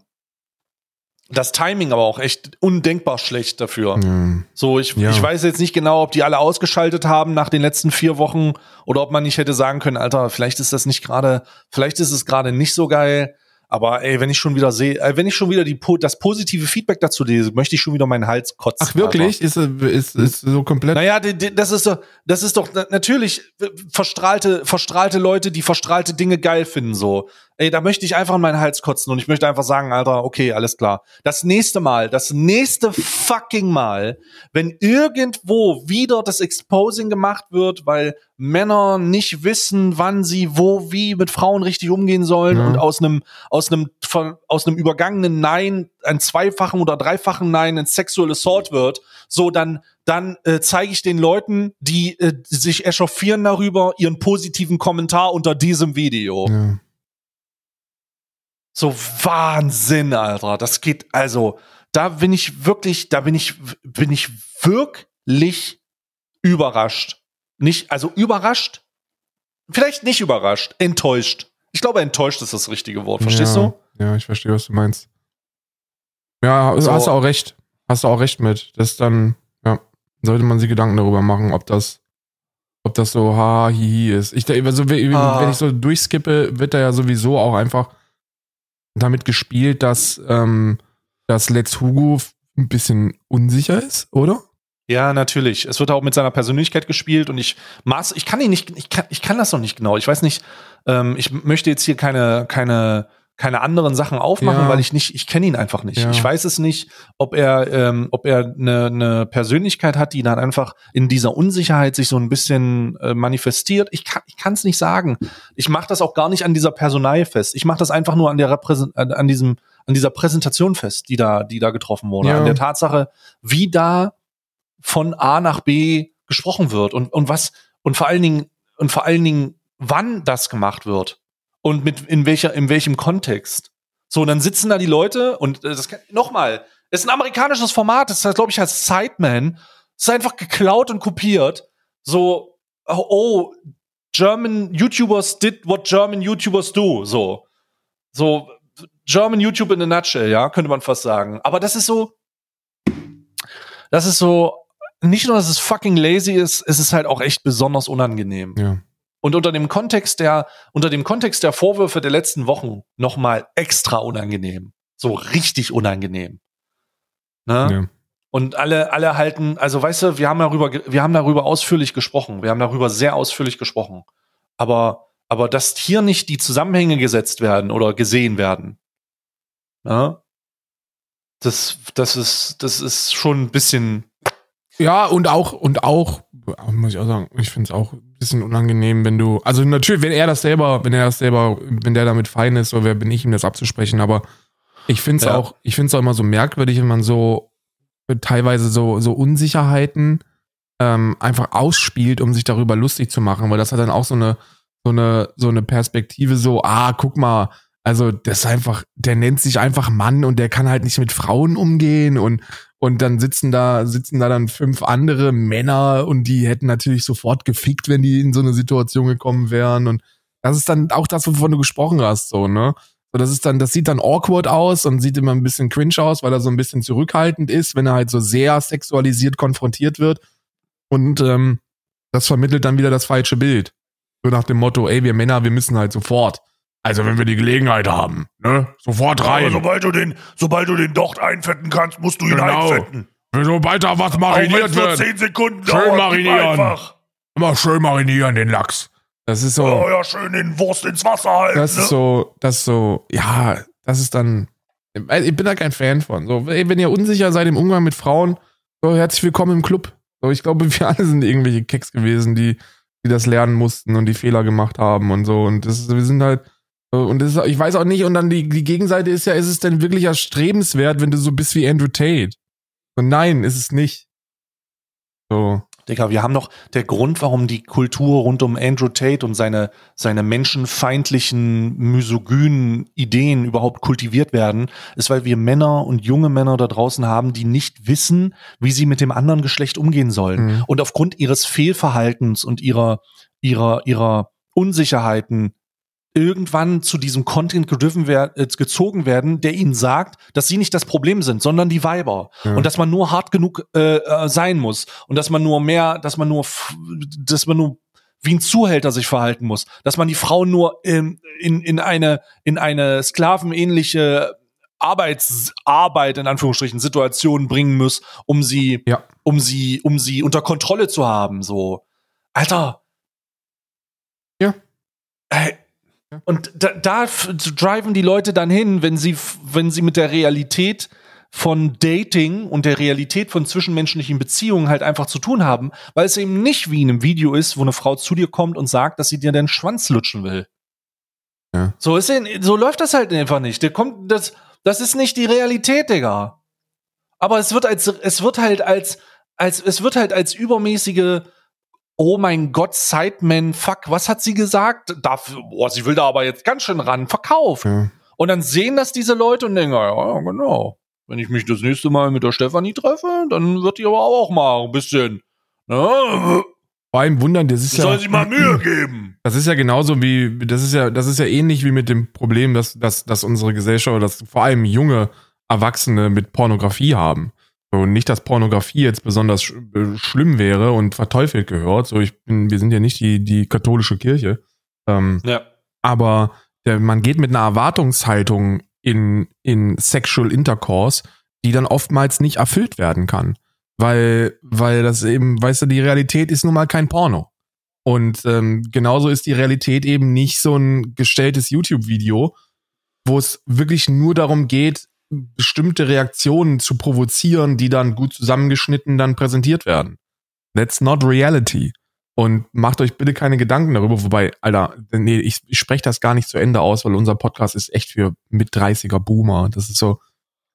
A: das Timing aber auch echt undenkbar schlecht dafür. Mhm. So, ich, ja. ich weiß jetzt nicht genau, ob die alle ausgeschaltet haben nach den letzten vier Wochen oder ob man nicht hätte sagen können, Alter, vielleicht ist das nicht gerade, vielleicht ist es gerade nicht so geil. Aber ey, wenn ich schon wieder sehe, äh, wenn ich schon wieder die, das positive Feedback dazu lese, möchte ich schon wieder meinen Hals kotzen.
B: Ach wirklich? Ist, ist, ist so komplett?
A: Naja, das ist doch, das ist doch natürlich verstrahlte, verstrahlte Leute, die verstrahlte Dinge geil finden so. Ey, da möchte ich einfach in meinen Hals kotzen und ich möchte einfach sagen, Alter, okay, alles klar. Das nächste Mal, das nächste fucking Mal, wenn irgendwo wieder das Exposing gemacht wird, weil Männer nicht wissen, wann sie wo wie mit Frauen richtig umgehen sollen ja. und aus einem aus einem aus einem übergangenen Nein ein zweifachen oder dreifachen Nein ein Sexual Assault wird, so dann dann äh, zeige ich den Leuten, die äh, sich echauffieren darüber, ihren positiven Kommentar unter diesem Video. Ja. So Wahnsinn, Alter. Das geht, also, da bin ich wirklich, da bin ich, bin ich wirklich überrascht. Nicht, also überrascht, vielleicht nicht überrascht, enttäuscht. Ich glaube, enttäuscht ist das richtige Wort. Verstehst
B: ja, du? Ja, ich verstehe, was du meinst. Ja, so. hast du auch recht. Hast du auch recht mit. Das dann, ja, sollte man sich Gedanken darüber machen, ob das, ob das so ha, hi, hi ist. Ich, also, wenn, ah. ich so durchskippe, wird da ja sowieso auch einfach damit gespielt, dass, ähm, dass Let's Hugo ein bisschen unsicher ist, oder?
A: Ja, natürlich. Es wird auch mit seiner Persönlichkeit gespielt und ich maß, ich kann ihn nicht, ich kann, ich kann das noch nicht genau. Ich weiß nicht, ähm, ich möchte jetzt hier keine, keine keine anderen Sachen aufmachen, ja. weil ich nicht, ich kenne ihn einfach nicht. Ja. Ich weiß es nicht, ob er, ähm, ob er eine, eine Persönlichkeit hat, die dann einfach in dieser Unsicherheit sich so ein bisschen äh, manifestiert. Ich kann, ich kann es nicht sagen. Ich mache das auch gar nicht an dieser Personalie fest. Ich mache das einfach nur an der Repräsent an diesem, an dieser Präsentation fest, die da, die da getroffen wurde, ja. an der Tatsache, wie da von A nach B gesprochen wird und und was und vor allen Dingen und vor allen Dingen wann das gemacht wird und mit in welcher in welchem Kontext. So, und dann sitzen da die Leute und äh, das nochmal, das ist ein amerikanisches Format, das heißt, glaube ich, heißt Sideman. Das ist einfach geklaut und kopiert. So, oh, oh, German YouTubers did what German YouTubers do. So, so German YouTube in a nutshell, ja, könnte man fast sagen. Aber das ist so, das ist so, nicht nur, dass es fucking lazy ist, es ist halt auch echt besonders unangenehm. Ja. Und unter dem Kontext der, unter dem Kontext der Vorwürfe der letzten Wochen nochmal extra unangenehm. So richtig unangenehm. Ne? Ja. Und alle, alle halten, also weißt du, wir haben darüber, wir haben darüber ausführlich gesprochen. Wir haben darüber sehr ausführlich gesprochen. Aber, aber dass hier nicht die Zusammenhänge gesetzt werden oder gesehen werden, ne? das, das ist, das ist schon ein bisschen.
B: Ja, und auch, und auch, muss ich auch sagen, ich finde es auch bisschen unangenehm, wenn du, also natürlich, wenn er das selber, wenn er das selber, wenn der damit fein ist, oder wer bin ich, ihm das abzusprechen, aber ich finde es ja. auch, ich finde es auch immer so merkwürdig, wenn man so teilweise so, so Unsicherheiten ähm, einfach ausspielt, um sich darüber lustig zu machen, weil das hat dann auch so eine, so eine, so eine Perspektive, so, ah, guck mal, also das ist einfach, der nennt sich einfach Mann und der kann halt nicht mit Frauen umgehen und und dann sitzen da, sitzen da dann fünf andere Männer und die hätten natürlich sofort gefickt, wenn die in so eine Situation gekommen wären. Und das ist dann auch das, wovon du gesprochen hast, so, ne? So, das ist dann, das sieht dann awkward aus und sieht immer ein bisschen cringe aus, weil er so ein bisschen zurückhaltend ist, wenn er halt so sehr sexualisiert konfrontiert wird. Und ähm, das vermittelt dann wieder das falsche Bild. So nach dem Motto, ey, wir Männer, wir müssen halt sofort. Also wenn wir die Gelegenheit haben, ne? Sofort rein.
A: Aber sobald du den, sobald du den Docht einfetten kannst, musst du ihn
B: Genau.
A: einfetten.
B: Sobald da was mariniert wird.
A: 10 Sekunden
B: Schön
A: dauert,
B: marinieren.
A: einfach.
B: Immer schön marinieren, den Lachs. Das ist so.
A: Oh ja, schön den Wurst ins Wasser halten.
B: Das
A: ne?
B: ist so, das ist so, ja, das ist dann. Ich bin da kein Fan von. So, wenn ihr unsicher seid im Umgang mit Frauen, so herzlich willkommen im Club. So, ich glaube, wir alle sind irgendwelche Keks gewesen, die, die das lernen mussten und die Fehler gemacht haben und so. Und das ist, wir sind halt. Und ist, ich weiß auch nicht, und dann die, die Gegenseite ist ja, ist es denn wirklich erstrebenswert, wenn du so bist wie Andrew Tate? So, nein, ist es nicht. So.
A: Digga, wir haben noch der Grund, warum die Kultur rund um Andrew Tate und seine, seine menschenfeindlichen, misogynen Ideen überhaupt kultiviert werden, ist, weil wir Männer und junge Männer da draußen haben, die nicht wissen, wie sie mit dem anderen Geschlecht umgehen sollen.
B: Mhm.
A: Und aufgrund ihres Fehlverhaltens und ihrer, ihrer, ihrer Unsicherheiten irgendwann zu diesem Content wer äh, gezogen werden, der ihnen sagt, dass sie nicht das Problem sind, sondern die Weiber.
B: Ja.
A: Und dass man nur hart genug äh, äh, sein muss. Und dass man nur mehr, dass man nur, dass man nur wie ein Zuhälter sich verhalten muss. Dass man die Frau nur ähm, in, in eine, in eine sklavenähnliche Arbeitsarbeit, in Anführungsstrichen, Situation bringen muss, um sie,
B: Ja.
A: um sie, um sie unter Kontrolle zu haben, so. Alter.
B: Ja.
A: Ey,
B: Ja.
A: Und da, da driven die Leute dann hin, wenn sie, wenn sie mit der Realität von Dating und der Realität von zwischenmenschlichen Beziehungen halt einfach zu tun haben, weil es eben nicht wie in einem Video ist, wo eine Frau zu dir kommt und sagt, dass sie dir den Schwanz lutschen will.
B: Ja.
A: So ist so läuft das halt einfach nicht. Der kommt, das, das ist nicht die Realität, Digga. Aber es wird als, es wird halt als, als, es wird halt als übermäßige, oh mein Gott, Sideman, fuck, was hat sie gesagt? Dafür, boah, sie will da aber jetzt ganz schön ran, verkauft.
B: Ja.
A: Und dann sehen das diese Leute und denken, ja, genau. Wenn ich mich das nächste Mal mit der Stefanie treffe, dann wird die aber auch mal ein bisschen, ne?
B: Vor allem wundern, das ist ja.
A: Soll sie mal Mühe geben.
B: Das ist ja genauso wie, das ist ja, das ist ja ähnlich wie mit dem Problem, dass, dass, dass unsere Gesellschaft, dass vor allem junge Erwachsene mit Pornografie haben. So, nicht, dass Pornografie jetzt besonders sch äh, schlimm wäre und verteufelt gehört. So, ich bin, wir sind ja nicht die, die katholische Kirche. Ähm,
A: Ja.
B: aber der, man geht mit einer Erwartungshaltung in, in Sexual Intercourse, die dann oftmals nicht erfüllt werden kann. Weil, weil das eben, weißt du, die Realität ist nun mal kein Porno. Und ähm, genauso ist die Realität eben nicht so ein gestelltes YouTube-Video, wo es wirklich nur darum geht, bestimmte Reaktionen zu provozieren, die dann gut zusammengeschnitten dann präsentiert werden. That's not reality. Und macht euch bitte keine Gedanken darüber, wobei, Alter, nee, ich, ich spreche das gar nicht zu Ende aus, weil unser Podcast ist echt für mit 30er Boomer. Das ist so,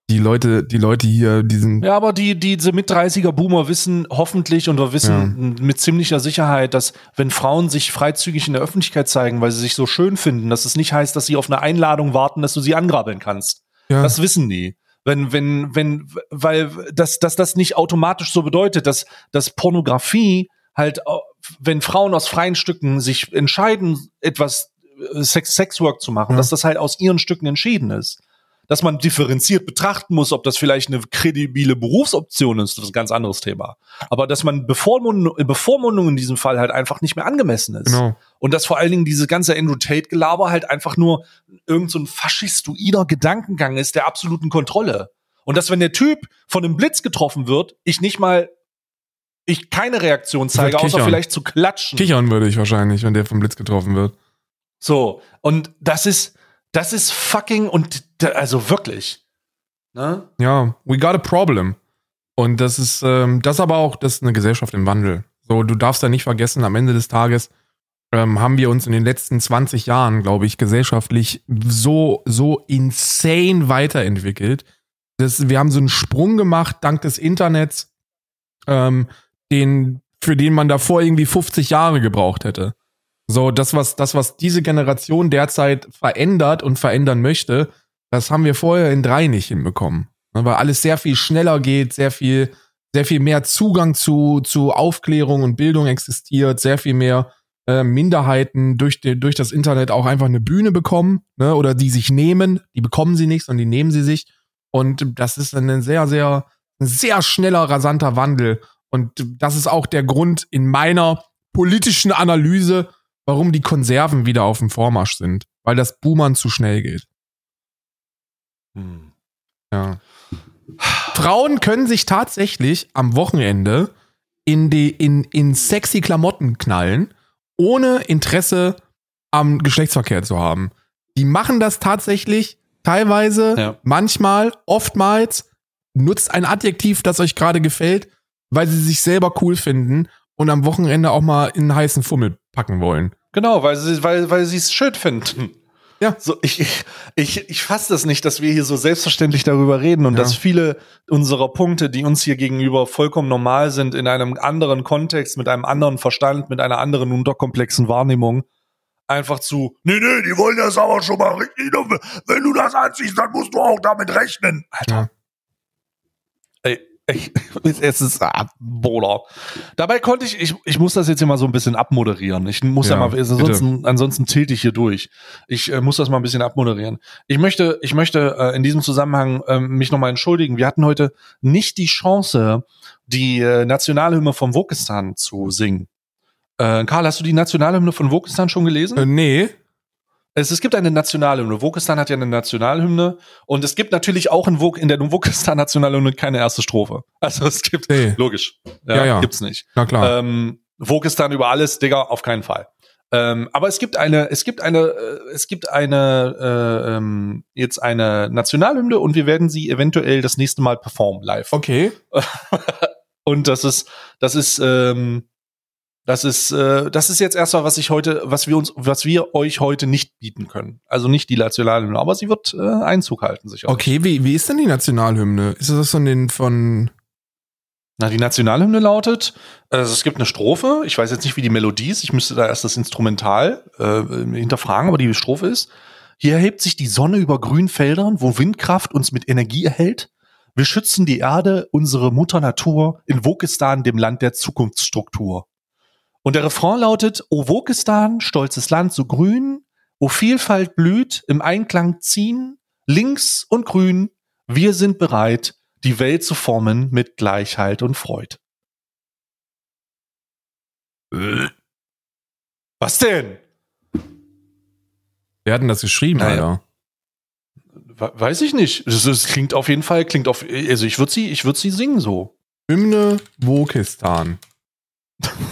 B: die Leute, die Leute hier, die sind,
A: Ja, aber die, diese mit 30er Boomer wissen hoffentlich und wir wissen mit ziemlicher Sicherheit, dass wenn Frauen sich freizügig in der Öffentlichkeit zeigen, weil sie sich so schön finden, dass es nicht heißt, dass sie auf eine Einladung warten, dass du sie angrabbeln kannst.
B: Ja,
A: Das wissen die. Wenn, wenn, wenn, weil, dass, dass das nicht automatisch so bedeutet, dass, dass Pornografie halt, wenn Frauen aus freien Stücken sich entscheiden, etwas äh, Sex, Sexwork zu machen,
B: Ja.
A: dass das halt aus ihren Stücken entschieden ist. Dass man differenziert betrachten muss, ob das vielleicht eine kredibile Berufsoption ist, das ist ein ganz anderes Thema. Aber dass man Bevormundung, Bevormundung in diesem Fall halt einfach nicht mehr angemessen ist.
B: genau.
A: Und dass vor allen Dingen diese ganze Andrew Tate-Gelaber halt einfach nur irgend so ein faschistoider Gedankengang ist der absoluten Kontrolle. Und dass, wenn der Typ von einem Blitz getroffen wird, ich nicht mal, ich keine Reaktion zeige, außer
B: kichern.
A: vielleicht zu klatschen.
B: Kichern würde ich wahrscheinlich, wenn der vom Blitz getroffen wird.
A: So. Und das ist, das ist fucking, und also wirklich. Ne?
B: Ja, we got a problem. Und das ist, ähm, das aber auch, das ist eine Gesellschaft im Wandel. So, du darfst da nicht vergessen, am Ende des Tages ähm, haben wir uns in den letzten 20 Jahren, glaube ich, gesellschaftlich so, so insane weiterentwickelt. Das, wir haben so einen Sprung gemacht, dank des Internets, ähm, den, für den man davor irgendwie 50 Jahre gebraucht hätte. So, das, was, das, was diese Generation derzeit verändert und verändern möchte, das haben wir vorher in drei nicht hinbekommen. Ne, Weil alles sehr viel schneller geht, sehr viel, sehr viel mehr Zugang zu, zu Aufklärung und Bildung existiert, sehr viel mehr äh, Minderheiten durch, die, durch das Internet auch einfach eine Bühne bekommen, ne, oder die sich nehmen, die bekommen sie nicht, sondern die nehmen sie sich. Und das ist ein sehr, sehr, sehr schneller, rasanter Wandel. Und das ist auch der Grund in meiner politischen Analyse, warum die Konserven wieder auf dem Vormarsch sind. Weil das Boomern zu schnell geht.
A: Hm.
B: Ja. Frauen können sich tatsächlich am Wochenende in, die, in, in sexy Klamotten knallen, ohne Interesse am Geschlechtsverkehr zu haben. Die machen das tatsächlich teilweise,
A: Ja.
B: manchmal, oftmals. Nutzt ein Adjektiv, das euch gerade gefällt, weil sie sich selber cool finden und am Wochenende auch mal in einen heißen Fummel packen wollen.
A: Genau, weil sie weil, weil es schön finden.
B: Ja.
A: So, ich, ich, ich, ich fasse das nicht, dass wir hier so selbstverständlich darüber reden und
B: Ja.
A: dass viele unserer Punkte, die uns hier gegenüber vollkommen normal sind, in einem anderen Kontext, mit einem anderen Verstand, mit einer anderen und doch komplexen Wahrnehmung, einfach zu, nee, nee, die wollen das aber schon mal richtig. Wenn du das anziehst, dann musst du auch damit rechnen. Alter.
B: Ja.
A: Ich, es ist ah, Bola. Dabei konnte ich, ich, ich muss das jetzt hier mal so ein bisschen abmoderieren. Ich muss ja,
B: Ja,
A: mal, ansonsten, ansonsten tilte ich hier durch. Ich äh, muss das mal ein bisschen abmoderieren. Ich möchte, ich möchte äh, in diesem Zusammenhang ähm, mich nochmal entschuldigen. Wir hatten heute nicht die Chance, die äh, Nationalhymne von Wokistan zu singen. Äh, Karl, hast du die Nationalhymne von Wokistan schon gelesen?
B: Äh, nee.
A: Es, es gibt eine Nationalhymne. Wokistan hat ja eine Nationalhymne und es gibt natürlich auch in, Wok in der Wokistan-Nationalhymne keine erste Strophe. Also es gibt,
B: Nee.
A: logisch, ja,
B: Ja, ja.
A: gibt's nicht.
B: Na klar.
A: Ähm, Wokistan über alles, Digga, auf keinen Fall. Ähm, aber es gibt eine, es gibt eine, äh, es gibt eine, äh, ähm, jetzt eine Nationalhymne und wir werden sie eventuell das nächste Mal performen live.
B: okay.
A: Und das ist, das ist, ähm, das ist, äh, das ist jetzt erstmal, was ich heute, was wir uns, was wir euch heute nicht bieten können. Also nicht die Nationalhymne, aber sie wird äh, Einzug halten, sicher.
B: Okay, wie, wie ist denn die Nationalhymne? Ist das von den von.
A: Na, die Nationalhymne lautet, also es gibt eine Strophe, ich weiß jetzt nicht, wie die Melodie ist, ich müsste da erst das Instrumental äh, hinterfragen, aber die Strophe ist, hier erhebt sich die Sonne über grünen Feldern, wo Windkraft uns mit Energie erhält. Wir schützen die Erde, unsere Mutter Natur, in Wokistan, dem Land der Zukunftsstruktur. Und der Refrain lautet, O Wokistan, stolzes Land so grün, wo Vielfalt blüht, im Einklang ziehen, links und grün, wir sind bereit, die Welt zu formen mit Gleichheit und Freud. Was denn?
B: Wer hat denn das geschrieben,
A: Naja.
B: Alter?
A: We- Weiß ich nicht. Es, es klingt auf jeden Fall, klingt auf, also ich würde sie, ich würde sie singen so.
B: Hymne Wokistan.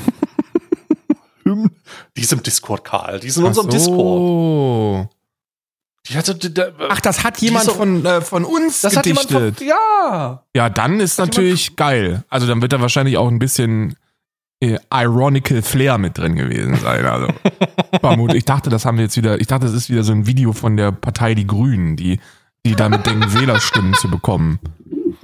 A: Hymn- Die ist im Discord, Karl. Die ist in unserem
B: Ach so.
A: Discord. Die hatte, die, die,
B: Ach, das hat jemand von, äh, von uns
A: das hat jemand
B: gedichtet.
A: von, ja.
B: ja, dann ist
A: Hat
B: natürlich geil. Also dann wird da wahrscheinlich auch ein bisschen äh, ironical Flair mit drin gewesen sein. Also vermute, ich dachte, das haben wir jetzt wieder. Ich dachte, das ist wieder so ein Video von der Partei Die Grünen, die die damit denken, Wählerstimmen zu bekommen,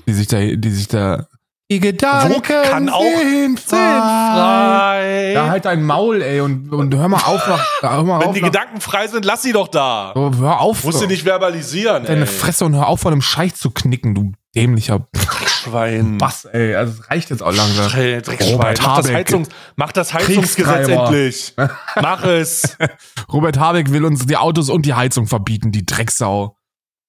B: die sich da, die sich da. Die Gedanken
A: Wo kann auch
B: sind frei.
A: frei.
B: Ja, halt dein Maul, ey, und, und hör mal auf, nach, hör mal
A: Wenn
B: auf,
A: die
B: nach,
A: Gedanken frei sind, lass sie doch da.
B: so, hör auf,
A: Musst du nicht verbalisieren,
B: deine
A: ey.
B: Fresse und hör auf, von einem Scheich zu knicken, du dämlicher
A: Schwein.
B: Bass, ey. Also es reicht jetzt auch langsam.
A: Dreck- Dreckschwein.
B: Robert
A: Mach das,
B: Habeck.
A: Heizungs, mach das Heizungsgesetz endlich. Mach es.
B: Robert Habeck will uns die Autos und die Heizung verbieten, die Drecksau.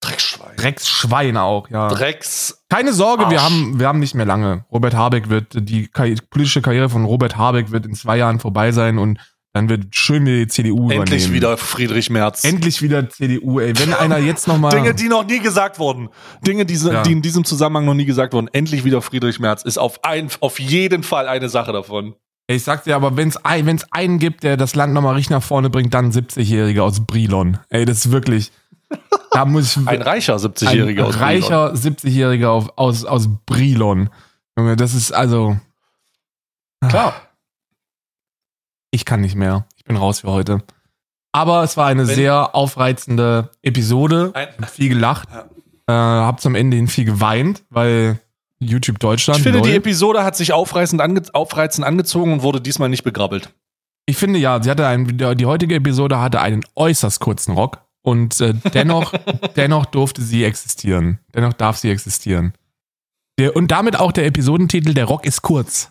A: Dreckschwein.
B: Drecksschwein auch, ja.
A: Drecks.
B: Keine Sorge, wir haben, wir haben nicht mehr lange. Robert Habeck wird, die Karri- politische Karriere von Robert Habeck wird in zwei Jahren vorbei sein und dann wird schön wieder die CDU
A: Endlich
B: übernehmen.
A: wieder Friedrich Merz.
B: Endlich wieder CDU, ey. Wenn einer jetzt nochmal.
A: Dinge, die noch nie gesagt wurden. Dinge, die,
B: Ja.
A: die in diesem Zusammenhang noch nie gesagt wurden. Endlich wieder Friedrich Merz ist auf, ein, auf jeden Fall eine Sache davon.
B: Ey, Ich sag dir aber, wenn es ein, wenn's einen gibt, der das Land nochmal richtig nach vorne bringt, dann ein 70-Jähriger aus Brilon. Ey, das ist wirklich. Da muss ich.
A: Ein reicher 70-Jähriger
B: ein
A: aus
B: reicher 70-Jähriger auf- aus, aus Brilon. Junge, das ist also.
A: Brilon. Klar.
B: Ich kann nicht mehr. Ich bin raus für heute. Aber es war eine
A: Wenn-
B: sehr aufreizende Episode.
A: Ein-
B: Ich hab viel gelacht.
A: Ja.
B: Äh, hab zum Ende hin viel geweint, weil YouTube Deutschland.
A: Ich finde, die
B: lol.
A: Episode hat sich aufreizend, ange aufreizend angezogen und wurde diesmal nicht begrabbelt.
B: Ich finde ja, sie hatte einen, die heutige Episode hatte einen äußerst kurzen Rock und äh, dennoch, dennoch durfte sie existieren. Dennoch darf sie existieren. Der, und damit auch der Episodentitel Der Rock ist kurz.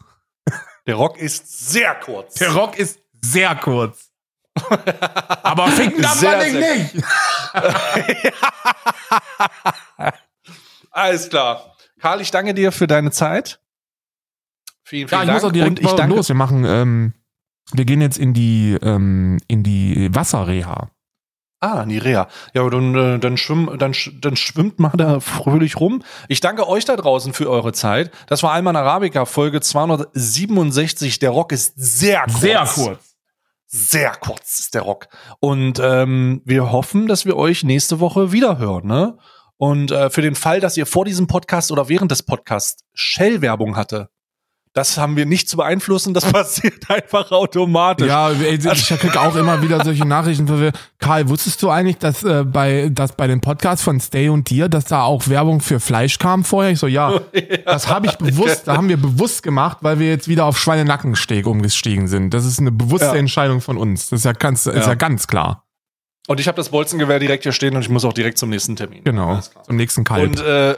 A: Der Rock ist sehr kurz.
B: Der Rock ist sehr kurz. Aber ficken darf
A: Sehr,
B: man dich nicht.
A: Alles klar. Karl, ich danke dir für deine Zeit. Vielen,
B: Ja,
A: vielen
B: ich
A: Dank.
B: muss auch direkt
A: und ich danke,
B: los. Wir machen, ähm, wir gehen jetzt in die, ähm, in die Wasserreha.
A: Ah, Nirea. Ja, dann, äh, dann, schwimm, dann, dann schwimmt mal da fröhlich rum. Ich danke euch da draußen für eure Zeit. Das war Alman Arabica, Folge 267. Der Rock ist sehr kurz. Sehr kurz ist der Rock. Und ähm, wir hoffen, dass wir euch nächste Woche wieder hören. Ne? Und äh, für den Fall, dass ihr vor diesem Podcast oder während des Podcasts Shell-Werbung hatte, das haben wir nicht zu beeinflussen. Das passiert einfach automatisch.
B: Ja, ich krieg auch immer wieder solche Nachrichten. wo wir- Karl, wusstest du eigentlich, dass äh, bei, dass bei den Podcasts von Stay und Dir, dass da auch Werbung für Fleisch kam vorher? Ich so, ja, das habe ich bewusst, da haben wir bewusst gemacht, weil wir jetzt wieder auf Schweinenackensteg umgestiegen sind. Das ist eine bewusste
A: Ja.
B: Entscheidung von uns. Das ist ja ganz, ist
A: Ja.
B: ja ganz klar.
A: Und ich habe das Bolzengewehr direkt hier stehen und ich muss auch direkt zum nächsten Termin.
B: Genau. Zum nächsten Kalb.
A: Und äh,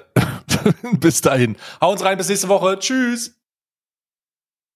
A: bis dahin. Hau uns rein, bis nächste Woche. Tschüss.